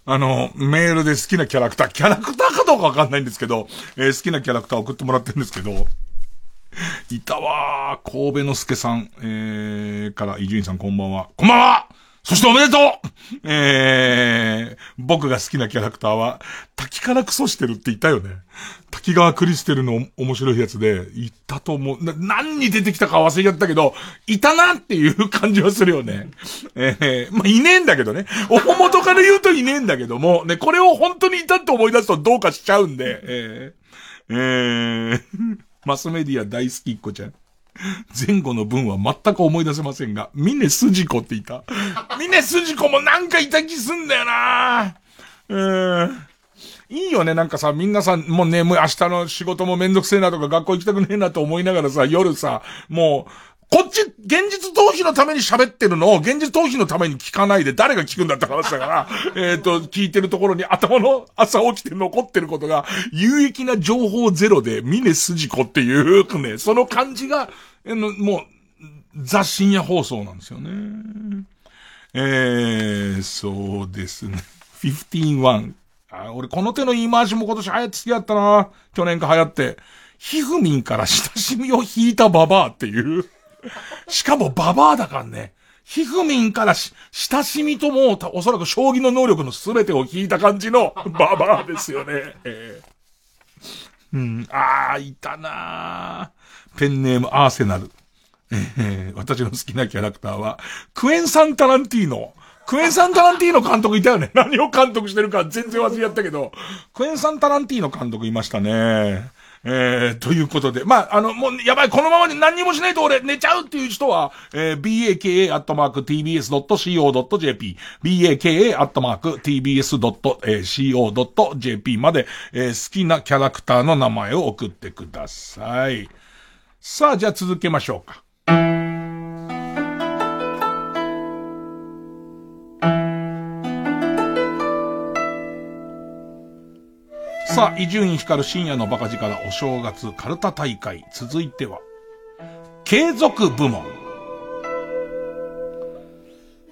あの、メールで好きなキャラクター、キャラクターかどうかわかんないんですけど、えー、好きなキャラクター送ってもらってるんですけど、いたわー。神戸の助さん、えー、から伊集院さんこんばんは。こんばんはそしておめでとうえー、僕が好きなキャラクターは、滝からクソしてるっていたよね。滝川クリステルの面白いやつで、いたと思う。何に出てきたか忘れちゃったけど、いたなっていう感じはするよね。えー、まあ、いねえんだけどね。お元から言うといねえんだけども、ね、これを本当にいたって思い出すとどうかしちゃうんで、えー、えー、マスメディア大好きっ子ちゃん。前後の文は全く思い出せませんが、ミネスジコっていた。ミネスジコもなんかいた気すんだよなうん。いいよね、なんかさ、みんなさ、もうね、もう明日の仕事もめんどくせえなとか学校行きたくねえなと思いながらさ、夜さ、もう、こっち、現実逃避のために喋ってるのを、現実逃避のために聞かないで誰が聞くんだって話だから、えっと、聞いてるところに頭の朝起きて残ってることが、有益な情報ゼロで、峰筋子っていうね、その感じが、えの、もう、雑深夜放送なんですよね。えー、そうですね。15-1。あ、俺この手の言い回しも今年流行って好きだったな。去年か流行って。ひふみんから親しみを引いたババアっていう。しかもババアだからね。ひふみんからし、親しみとも、おそらく将棋の能力のすべてを引いた感じのババアですよね。えー、うん、あー、いたなペンネームアーセナル。えー、私の好きなキャラクターは、クエン・サン・タランティーノ。クエン・サン・タランティーノ監督いたよね。何を監督してるか全然忘れちゃったけど、クエン・サン・タランティーノ監督いましたね。えー、ということで、まあ、あの、もう、やばい、このままで何にもしないと俺寝ちゃうっていう人は、えー、baka.tbs.co.jp、baka.tbs.co.jp まで、えー、好きなキャラクターの名前を送ってください。さあ、じゃあ続けましょうか。さあ、伊集院光深夜のバカ力お正月カルタ大会。続いては、継続部門。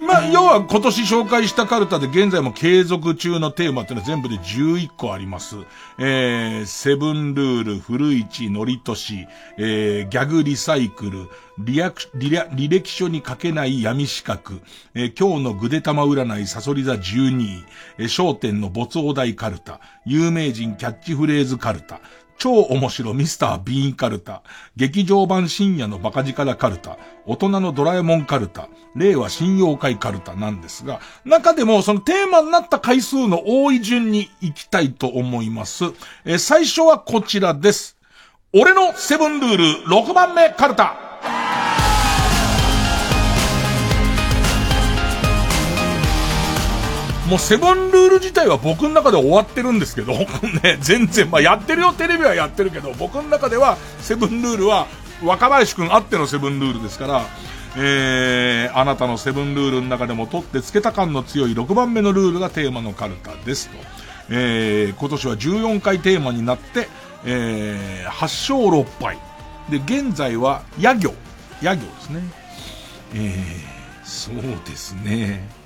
ままあ、要は今年紹介したカルタで現在も継続中のテーマっていうのは全部で11個あります。えー、セブンルール、古市、ノリトシ、えー、ギャグリサイクル、リアク、リア、履歴書に書けない闇資格、えー、今日のぐで玉占い、サソリ座12位、えー、商店の没大台カルタ、有名人キャッチフレーズカルタ、超面白ミスター・ビーンカルタ、劇場版深夜のバカ力カルタ、大人のドラえもんカルタ、令和新妖怪カルタなんですが、中でもそのテーマになった回数の多い順に行きたいと思います。え、最初はこちらです。俺のセブンルール6番目カルタ。もうセブンルール自体は僕の中で終わってるんですけど、ね、全然、まあやってるよ、テレビはやってるけど、僕の中ではセブンルールは若林くんあってのセブンルールですから、えー、あなたのセブンルールの中でも取ってつけた感の強い6番目のルールがテーマのカルタですと。えー、今年は14回テーマになって、えー、8勝6敗。で、現在は、野行。野行ですね。えー、そうですね。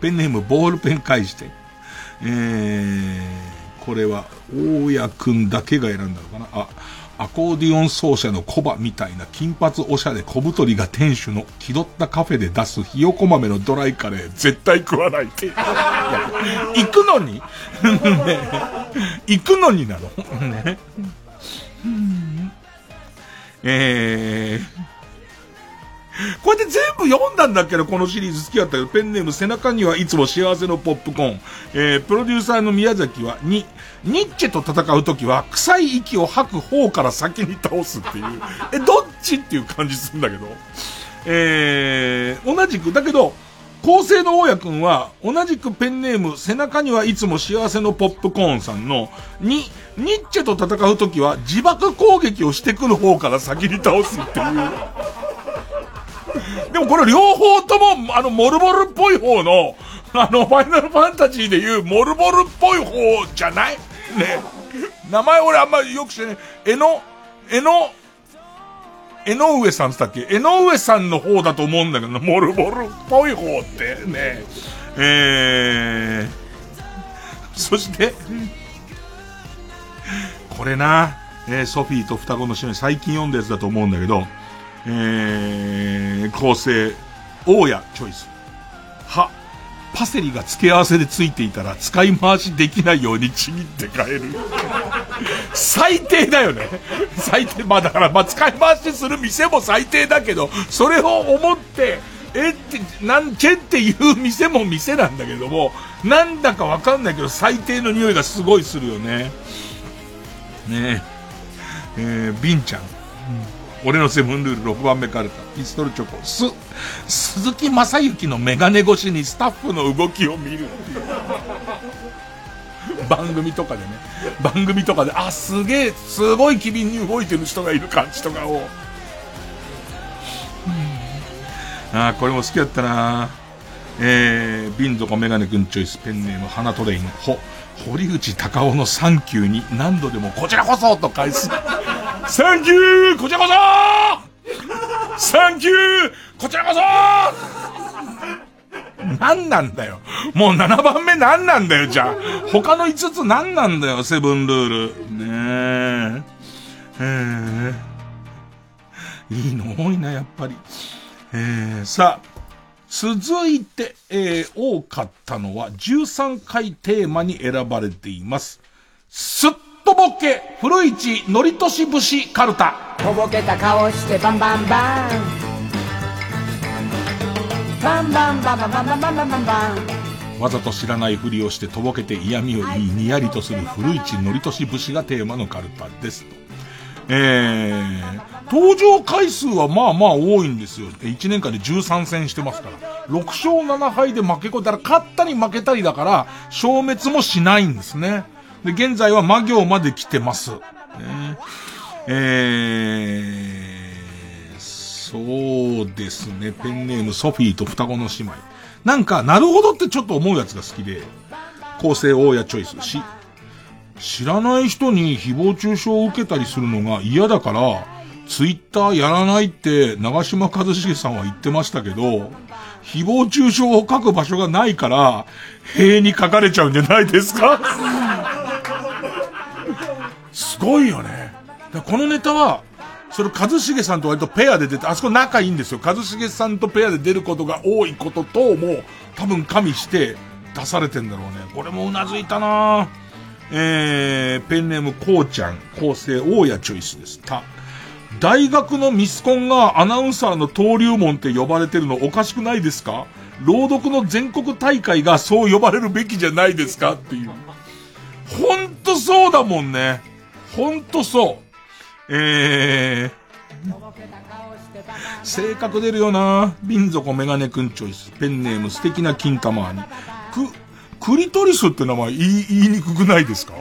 ペンネームボールペン返して。えー、これは、大家くんだけが選んだのかなあ、アコーディオン奏者のコバみたいな金髪おしゃれ小太りが店主の気取ったカフェで出すひよこ豆のドライカレー絶対食わないって。行くのに？ね、行くのになのね。えー、こうやって全部読んだんだけど、このシリーズ好きだったけど、ペンネーム背中にはいつも幸せのポップコーン。えー、プロデューサーの宮崎は、に、ニッチェと戦うときは、臭い息を吐く方から先に倒すっていう。え、どっちっていう感じするんだけど。えー、同じく、だけど、構成の大家くんは、同じくペンネーム、背中にはいつも幸せのポップコーンさんの、に、ニッチェと戦うときは自爆攻撃をしてくる方から先に倒すっていう。もこれ両方とも、あの、モルボルっぽい方の、あの、ファイナルファンタジーでいうモルボルっぽい方じゃない？ね。名前俺あんまりよく知らない。えの、えの、江上さんっつったっけ？江上さんの方だと思うんだけど、モルボルっぽい方ってね。えー、そして、これな、えー、ソフィーと双子の姉妹最近読んだやつだと思うんだけど、えー、構成、大家チョイス。は、パセリが付け合わせで付いていたら使い回しできないようにちぎって変える。最低だよね。最低。まあだから、まあ使い回しする店も最低だけど、それを思って、えって、なんちぇっていう店も店なんだけども、なんだかわかんないけど最低の匂いがすごいするよね。ねえ。えー、ビンちゃん。うん俺のセブンルール6番目カルタ、ピストルチョコ、す、鈴木正幸のメガネ越しにスタッフの動きを見る。番組とかでね、番組とかで、あ、すげえ、すごい機敏に動いてる人がいる感じとかを。うん、あ、これも好きだったな。えー、瓶底メガネくんチョイス。ペンネーム花トレイン、ほ、堀内孝雄のサンキューに何度でもこちらこそと返す。サンキューこちらこそサンキューこちらこそ何なんだよ?もう7番目何なんだよ、じゃあ。他の5つ何なんだよ、セブンルール。ねえ。えー、いいの多いな、やっぱり。えー、さあ、続いて、えー、多かったのは13回テーマに選ばれています。すっとぼけ、古市のりとし節カルタ。とぼけた顔してバンバンバン。バンバンバンバンバンバンバンバンバンバン。わざと知らないふりをしてとぼけて嫌味を言い、にやりとする古市のりとし節がテーマのカルタです。えー、登場回数はまあまあ多いんですよ。1年間で13戦してますから。6勝7敗で負けこだから勝ったり負けたりだから、消滅もしないんですね。で、現在は魔行まで来てます。えー、そうですね。ペンネームソフィーと双子の姉妹。なんか、なるほどってちょっと思うやつが好きで、構成大家チョイスし、知らない人に誹謗中傷を受けたりするのが嫌だから、ツイッターやらないって長島一茂さんは言ってましたけど、誹謗中傷を書く場所がないから、塀に書かれちゃうんじゃないですか？すごいよね。このネタは、それ一茂さんと割とペアで出て、あそこ仲いいんですよ。一茂さんとペアで出ることが多いこととも、多分加味して出されてんだろうね。これもうなずいたなえー、ペンネームこうちゃん、構成大家チョイスです。た。大学のミスコンがアナウンサーの登竜門って呼ばれてるのおかしくないですか？朗読の全国大会がそう呼ばれるべきじゃないですか？っていう。ほんとそうだもんね。ほんとそう。えー、性格出るよな瓶底メガネくんチョイス。ペンネーム素敵な金玉に。く、クリトリスって名前言い、言いにくくないですか？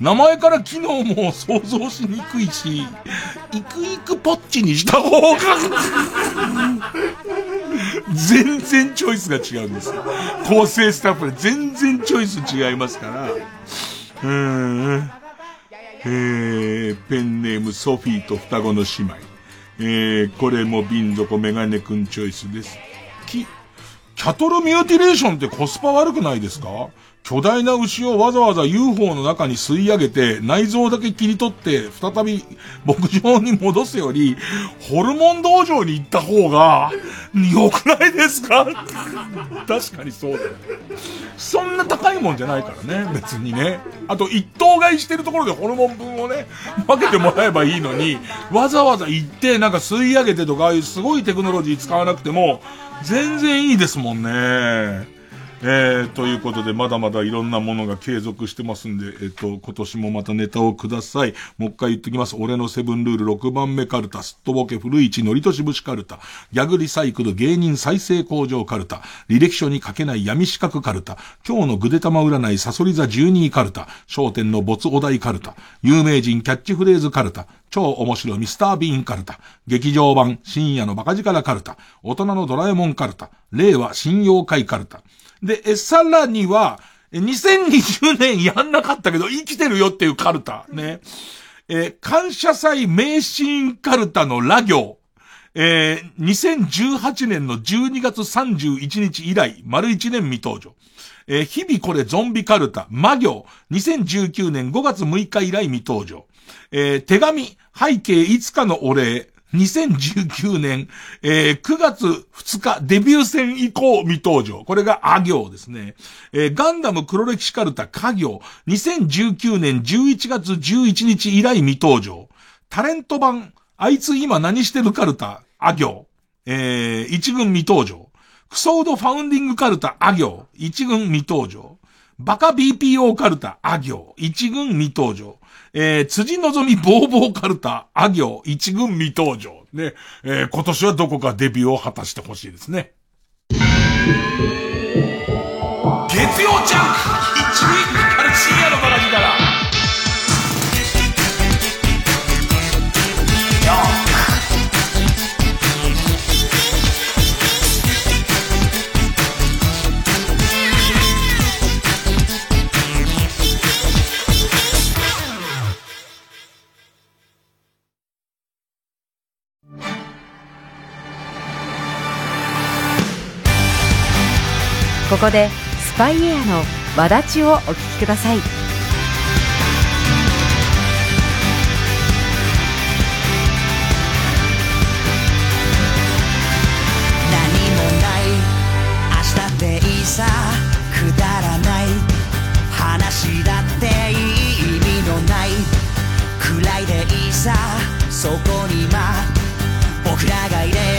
名前から機能も想像しにくいし、イクイクポッチにした方が全然チョイスが違うんです。構成スタッフで全然チョイス違いますから。うーん。えー、ペンネームソフィーと双子の姉妹。えー、これも瓶底メガネくんチョイスです。き、キャトルミューティレーションってコスパ悪くないですか？巨大な牛をわざわざ UFO の中に吸い上げて、内臓だけ切り取って、再び牧場に戻すより、ホルモン道場に行った方が、良くないですか？確かにそうだよね。そんな高いもんじゃないからね、別にね。あと、一頭買いしてるところでホルモン分をね、分けてもらえばいいのに、わざわざ行って、なんか吸い上げてとか、ああいうすごいテクノロジー使わなくても、全然いいですもんね。えー、ということで、まだまだいろんなものが継続してますんで、えっ、と、今年もまたネタをください。もう一回言ってきます。俺のセブンルール6番目カルタ、すっとぼけ古市のりとし節カルタ、ギャグリサイクル芸人再生工場カルタ、履歴書に書けない闇四角カルタ、今日のぐで玉占いサソリ座12カルタ、商店の没お題カルタ、有名人キャッチフレーズカルタ、超面白いミスタービーンカルタ、劇場版深夜のバカ力カルタ、大人のドラえもんカルタ、令和新妖怪カルタ、で、さらには、2020年やんなかったけど生きてるよっていうカルタ。ね。え、感謝祭名シーンカルタのラ行。えー、2018年の12月31日以来、丸1年未登場。えー、日々これゾンビカルタ、魔行。2019年5月6日以来未登場。えー、手紙、背景いつかのお礼。2019年、えー、9月2日、デビュー戦以降未登場。これがあ行ですね。えー、ガンダム黒歴史カルタ家行。2019年11月11日以来未登場。タレント版、あいつ今何してるカルタ、あ行。えー、一軍未登場。クソードファウンディングカルタ、あ行。一軍未登場。バカ BPO カルタ、あ行。一軍未登場。えー、辻のぞみボーボーカルタ、あ行、一軍未登場。ね、えー、今年はどこかデビューを果たしてほしいですね。月曜ジャンクここでスパイエアの「わだち」をお聴きください。何もない。明日でいいさ。くだらない。話だっていい意味のない。暗いでいいさ。そこにま僕らがいれ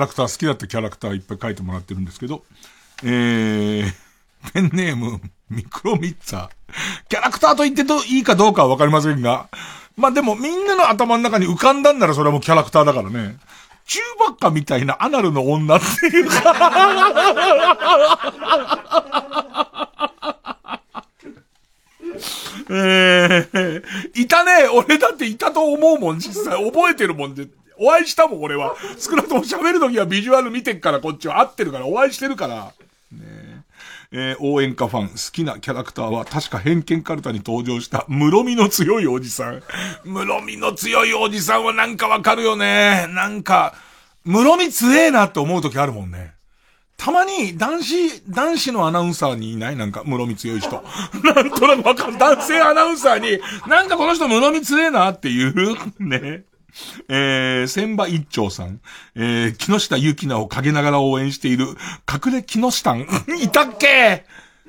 ャラクター、好きだったキャラクターいっぱい書いてもらってるんですけど、えー、ペンネーム、ミクロミッツァ。キャラクターと言ってといいかどうかはわかりませんが、まあでもみんなの頭の中に浮かんだんならそれはもうキャラクターだからね。チューバッカみたいなアナルの女っていうか えー、いたね俺だっていたと思うもん、実際。覚えてるもんで。お会いしたもん、俺は。少なくとも喋るときはビジュアル見てっから、こっちは合ってるから、お会いしてるから。ねえー、応援歌ファン、好きなキャラクターは確か偏見カルタに登場した室見の強いおじさん。室見の強いおじさんはなんかわかるよね。なんか、室見強えなって思うときあるもんね。たまに男子、男子のアナウンサーにいない？なんか、室見強い人。なんとなくわかる。男性アナウンサーに、なんかこの人室見強えなっていう、ね。えー、千葉一丁さん。えー、木下ゆきなを陰ながら応援している、隠れ木下ん いたっけ？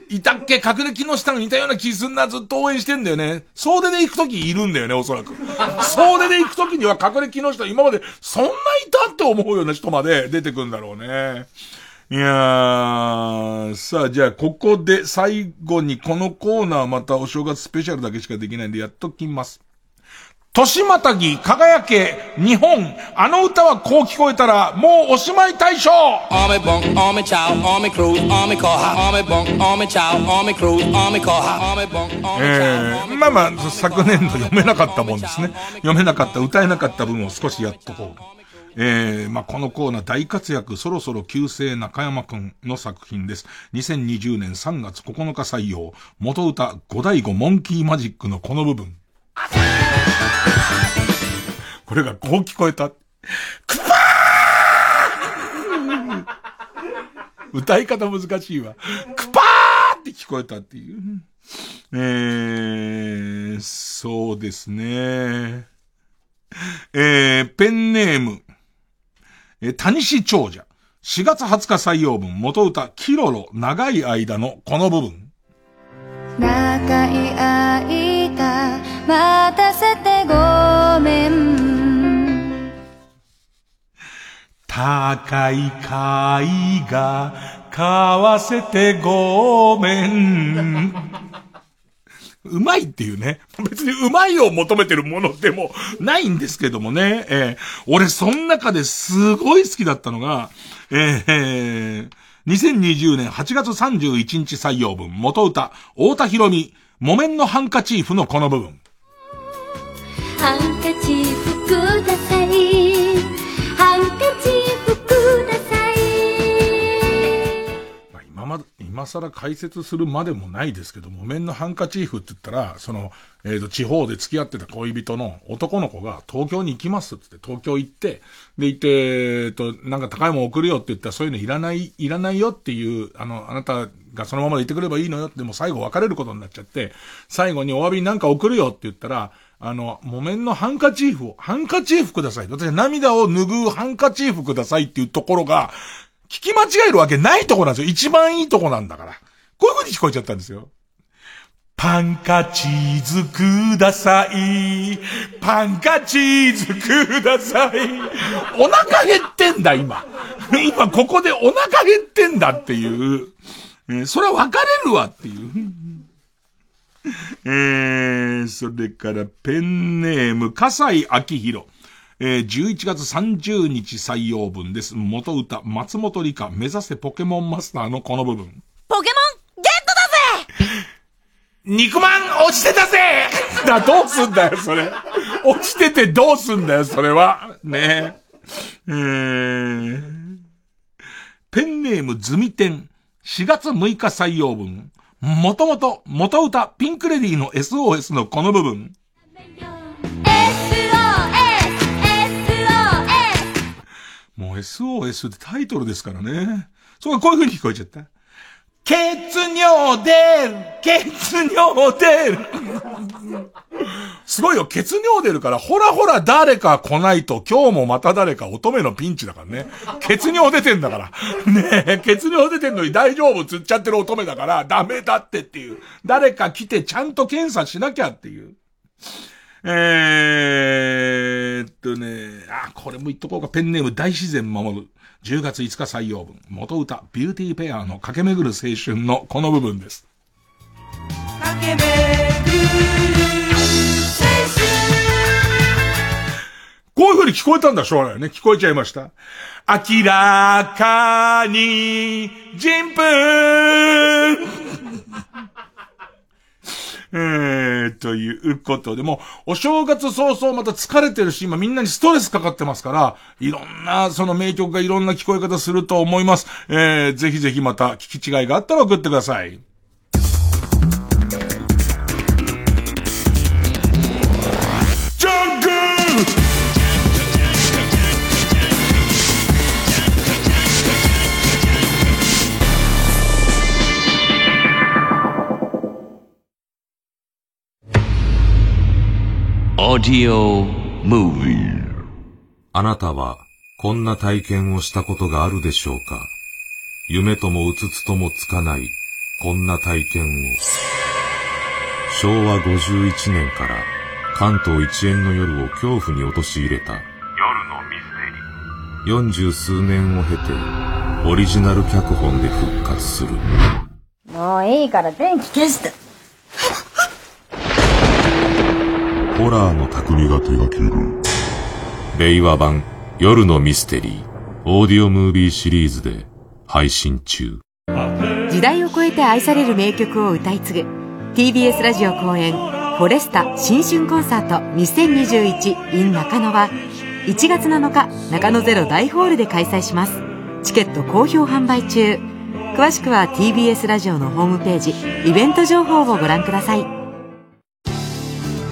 いたっけ？隠れ木下に似たような気すんな、ずっと応援してんだよね。総出で行くときいるんだよね、おそらく。総出で行くときには隠れ木下、今までそんないたって思うような人まで出てくんだろうね。いやー、さあ、じゃあ、ここで最後にこのコーナーまたお正月スペシャルだけしかできないんでやっときます。年またぎ、輝け、日本、あの歌はこう聞こえたら、もうおしまい大賞えー、まあまあ、昨年度読めなかったもんですね。読めなかった、歌えなかった分を少しやっとこう。えー、まあ、このコーナー大活躍、そろそろ旧姓中山くんの作品です。2020年3月9日採用、元歌五大五モンキーマジックのこの部分。これがこう聞こえた。くぱー歌い方難しいわ。くぱーって聞こえたっていう。えー、そうですね。えー、ペンネーム、え、谷氏長者。4月20日採用文、元歌、キロロ、長い間のこの部分。長い間、待たせてごめん。高い貝が、買わせてごめん。うまいっていうね。別にうまいを求めてるものでもないんですけどもね。えー、俺その中ですごい好きだったのが、えー、2020年8月31日採用分、元歌、太田博美、木綿のハンカチーフのこの部分。ハンカチーフください。ハンカチーフください。まあ、今まで、今更解説するまでもないですけど、木綿のハンカチーフって言ったら、その、えっ、ー、と、地方で付き合ってた恋人の男の子が東京に行きますってって東京行って、で、行って、えっ、と、なんか高いもん送るよって言ったらそういうのいらない、いらないよっていう、あの、あなたがそのままで行ってくればいいのよって、も最後別れることになっちゃって、最後にお詫びになんか送るよって言ったら、あの、木綿のハンカチーフを、ハンカチーフください。私は涙を拭うハンカチーフくださいっていうところが、聞き間違えるわけないとこなんですよ。一番いいとこなんだから。こういう風に聞こえちゃったんですよ。パンカチーズください。パンカチーズください。お腹減ってんだ、今。今ここでお腹減ってんだっていう。え、それは別れるわっていう。えー、それからペンネーム、笠井明宏。えー、11月30日採用分です。元歌、松本里香、目指せポケモンマスターのこの部分。ポケモンゲットだぜ肉まん落ちてたぜ だ、どうすんだよ、それ。落ちててどうすんだよ、それは。ねえ。えー、ペンネームズミテン、4月6日採用分。もともと、元歌、ピンクレディーの SOS のこの部分。もう SOS ってタイトルですからね。そうこういう風に聞こえちゃった。血尿出る血尿出るすごいよ、血尿出るから、ほらほら誰か来ないと、今日もまた誰か乙女のピンチだからね。血尿出てんだから。ねえ、血尿出てんのに大丈夫つっちゃってる乙女だから、ダメだってっていう。誰か来てちゃんと検査しなきゃっていう。えーっとね、あ、これも言っとこうか。ペンネーム大自然守る。10月5日採用分、元歌、ビューティーペアの駆け巡る青春のこの部分です。駆け巡るこういう風に聞こえたんだ、しょうね。聞こえちゃいました。明らかに、人糞えー、ということで、もお正月早々また疲れてるし、今みんなにストレスかかってますから、いろんな、その名曲がいろんな聞こえ方すると思います。えー、ぜひぜひまた聞き違いがあったら送ってください。オーディオムービーあなたはこんな体験をしたことがあるでしょうか？夢ともうつつともつかないこんな体験を。昭和51年から関東一円の夜を恐怖に陥れた。夜のミステリー。四十数年を経てオリジナル脚本で復活する。もういいから電気消してホラーの匠が手掛ける。令和版夜のミステリーオーディオムービーシリーズで配信中。時代を超えて愛される名曲を歌い継ぐ TBS ラジオ公演フォレスタ新春コンサート 2021in 中野は1月7日中野ゼロ大ホールで開催します。チケット好評販売中。詳しくは TBS ラジオのホームページイベント情報をご覧ください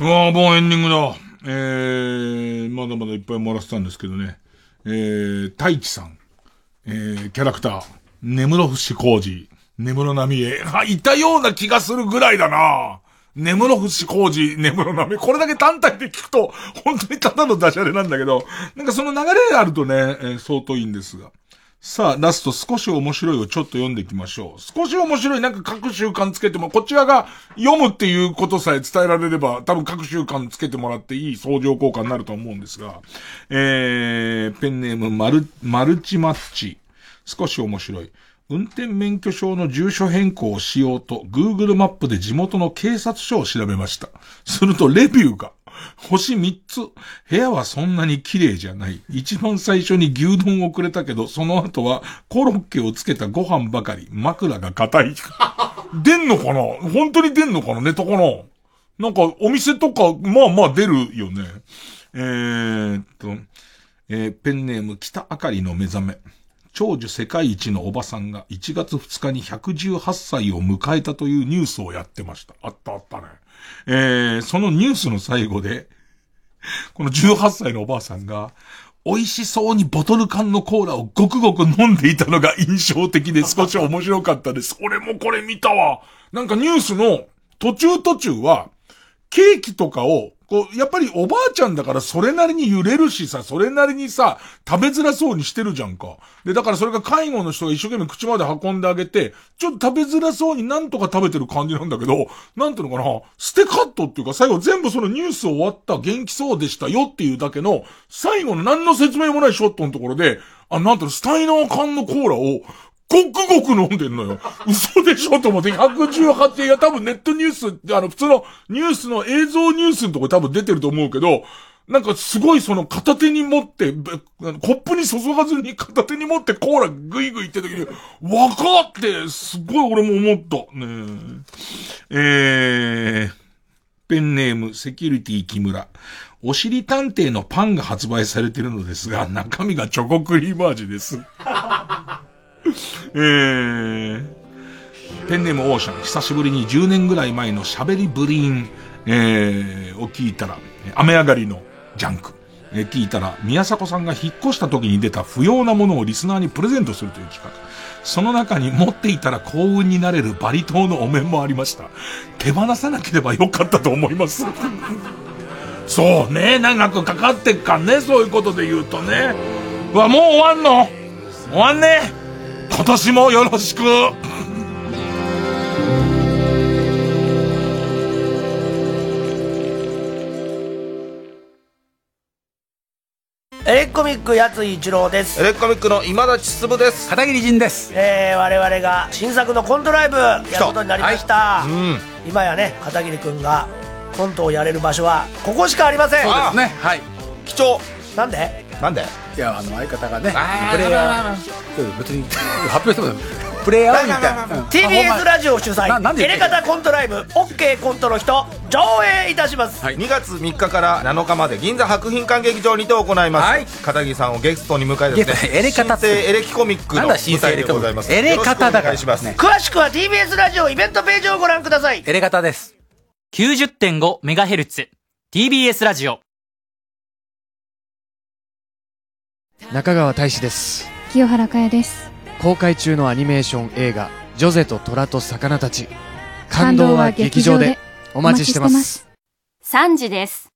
うわもうエンディングだ。えー、まだまだいっぱいもらってたんですけどね。えー、太一さん。えー、キャラクター。根室伏工事。根室波江。あ、いたような気がするぐらいだな。根室伏工事、根室波。これだけ単体で聞くと、本当にただのダジャレなんだけど、なんかその流れがあるとね、えー、相当いいんですが。さあ、ラスト少し面白いをちょっと読んでいきましょう。少し面白い、なんか各習慣つけても、こち側が読むっていうことさえ伝えられれば、多分各習慣つけてもらっていい相乗効果になると思うんですが、えー、ペンネームマル、マルチマッチ。少し面白い。運転免許証の住所変更をしようと、Google マップで地元の警察署を調べました。すると、レビューが、星3つ。部屋はそんなに綺麗じゃない。一番最初に牛丼をくれたけど、その後はコロッケをつけたご飯ばかり。枕が硬い。出んのかな？本当に出んのかなネタかななんかお店とか、まあまあ出るよね。えー、っと、えー、ペンネーム北あかりの目覚め。長寿世界一のおばさんが1月2日に118歳を迎えたというニュースをやってました。あったあったね。えー、そのニュースの最後で、この18歳のおばあさんが、美味しそうにボトル缶のコーラをごくごく飲んでいたのが印象的で少し面白かったです。俺もこれ見たわ。なんかニュースの途中途中は、ケーキとかをこう、やっぱりおばあちゃんだからそれなりに揺れるしさ、それなりにさ、食べづらそうにしてるじゃんか。で、だからそれが介護の人が一生懸命口まで運んであげて、ちょっと食べづらそうになんとか食べてる感じなんだけど、なんていうのかな、ステカットっていうか最後全部そのニュース終わった元気そうでしたよっていうだけの、最後の何の説明もないショットのところで、あ、なんていうの、スタイナー缶のコーラを、ごくごく飲んでんのよ。嘘でしょと思って、118いや多分ネットニュース、あの、普通のニュースの映像ニュースのとこ多分出てると思うけど、なんかすごいその片手に持って、コップに注がずに片手に持ってコーラグイグイって時に、わかってすごい俺も思った。ねえー、ペンネームセキュリティ木村。おしり探偵のパンが発売されてるのですが、中身がチョコクリーム味です。えー、ペンネームオーシャン、久しぶりに10年ぐらい前の喋りブリーン、えー、を聞いたら、雨上がりのジャンク。え、聞いたら、宮迫さんが引っ越した時に出た不要なものをリスナーにプレゼントするという企画。その中に持っていたら幸運になれるバリ島のお面もありました。手放さなければよかったと思います。そうね、長くかかってっかんね、そういうことで言うとね。うわ、もう終わんの？終わんね今年もよろしく。エレコミックやつ一郎です。エレコミックの今立ちつぶです。片桐仁です。えー、我々が新作のコントライブやることになりました、はい、うん、今やね片桐君がコントをやれる場所はここしかありません。そうですね。はい。貴重。なんで？なんで？いやあの相方がねプレイヤー別に発表してもプレイヤーみたいな TBS ラジオ主催エレカタコントライブ OK コントの人上映いたします、はい、2月3日から7日まで銀座博品館劇場にて行います、はい、片桐さんをゲストに迎えですねエレカタ。新エレキコミックの舞台でございます。エレカタだから、ね、詳しくは TBS ラジオイベントページをご覧ください。エレカタです。90.5MHz TBS ラジオ中川大志です。清原かやです。公開中のアニメーション映画「ジョゼと虎と魚たち」感動は劇場で。お待ちしてます。3時です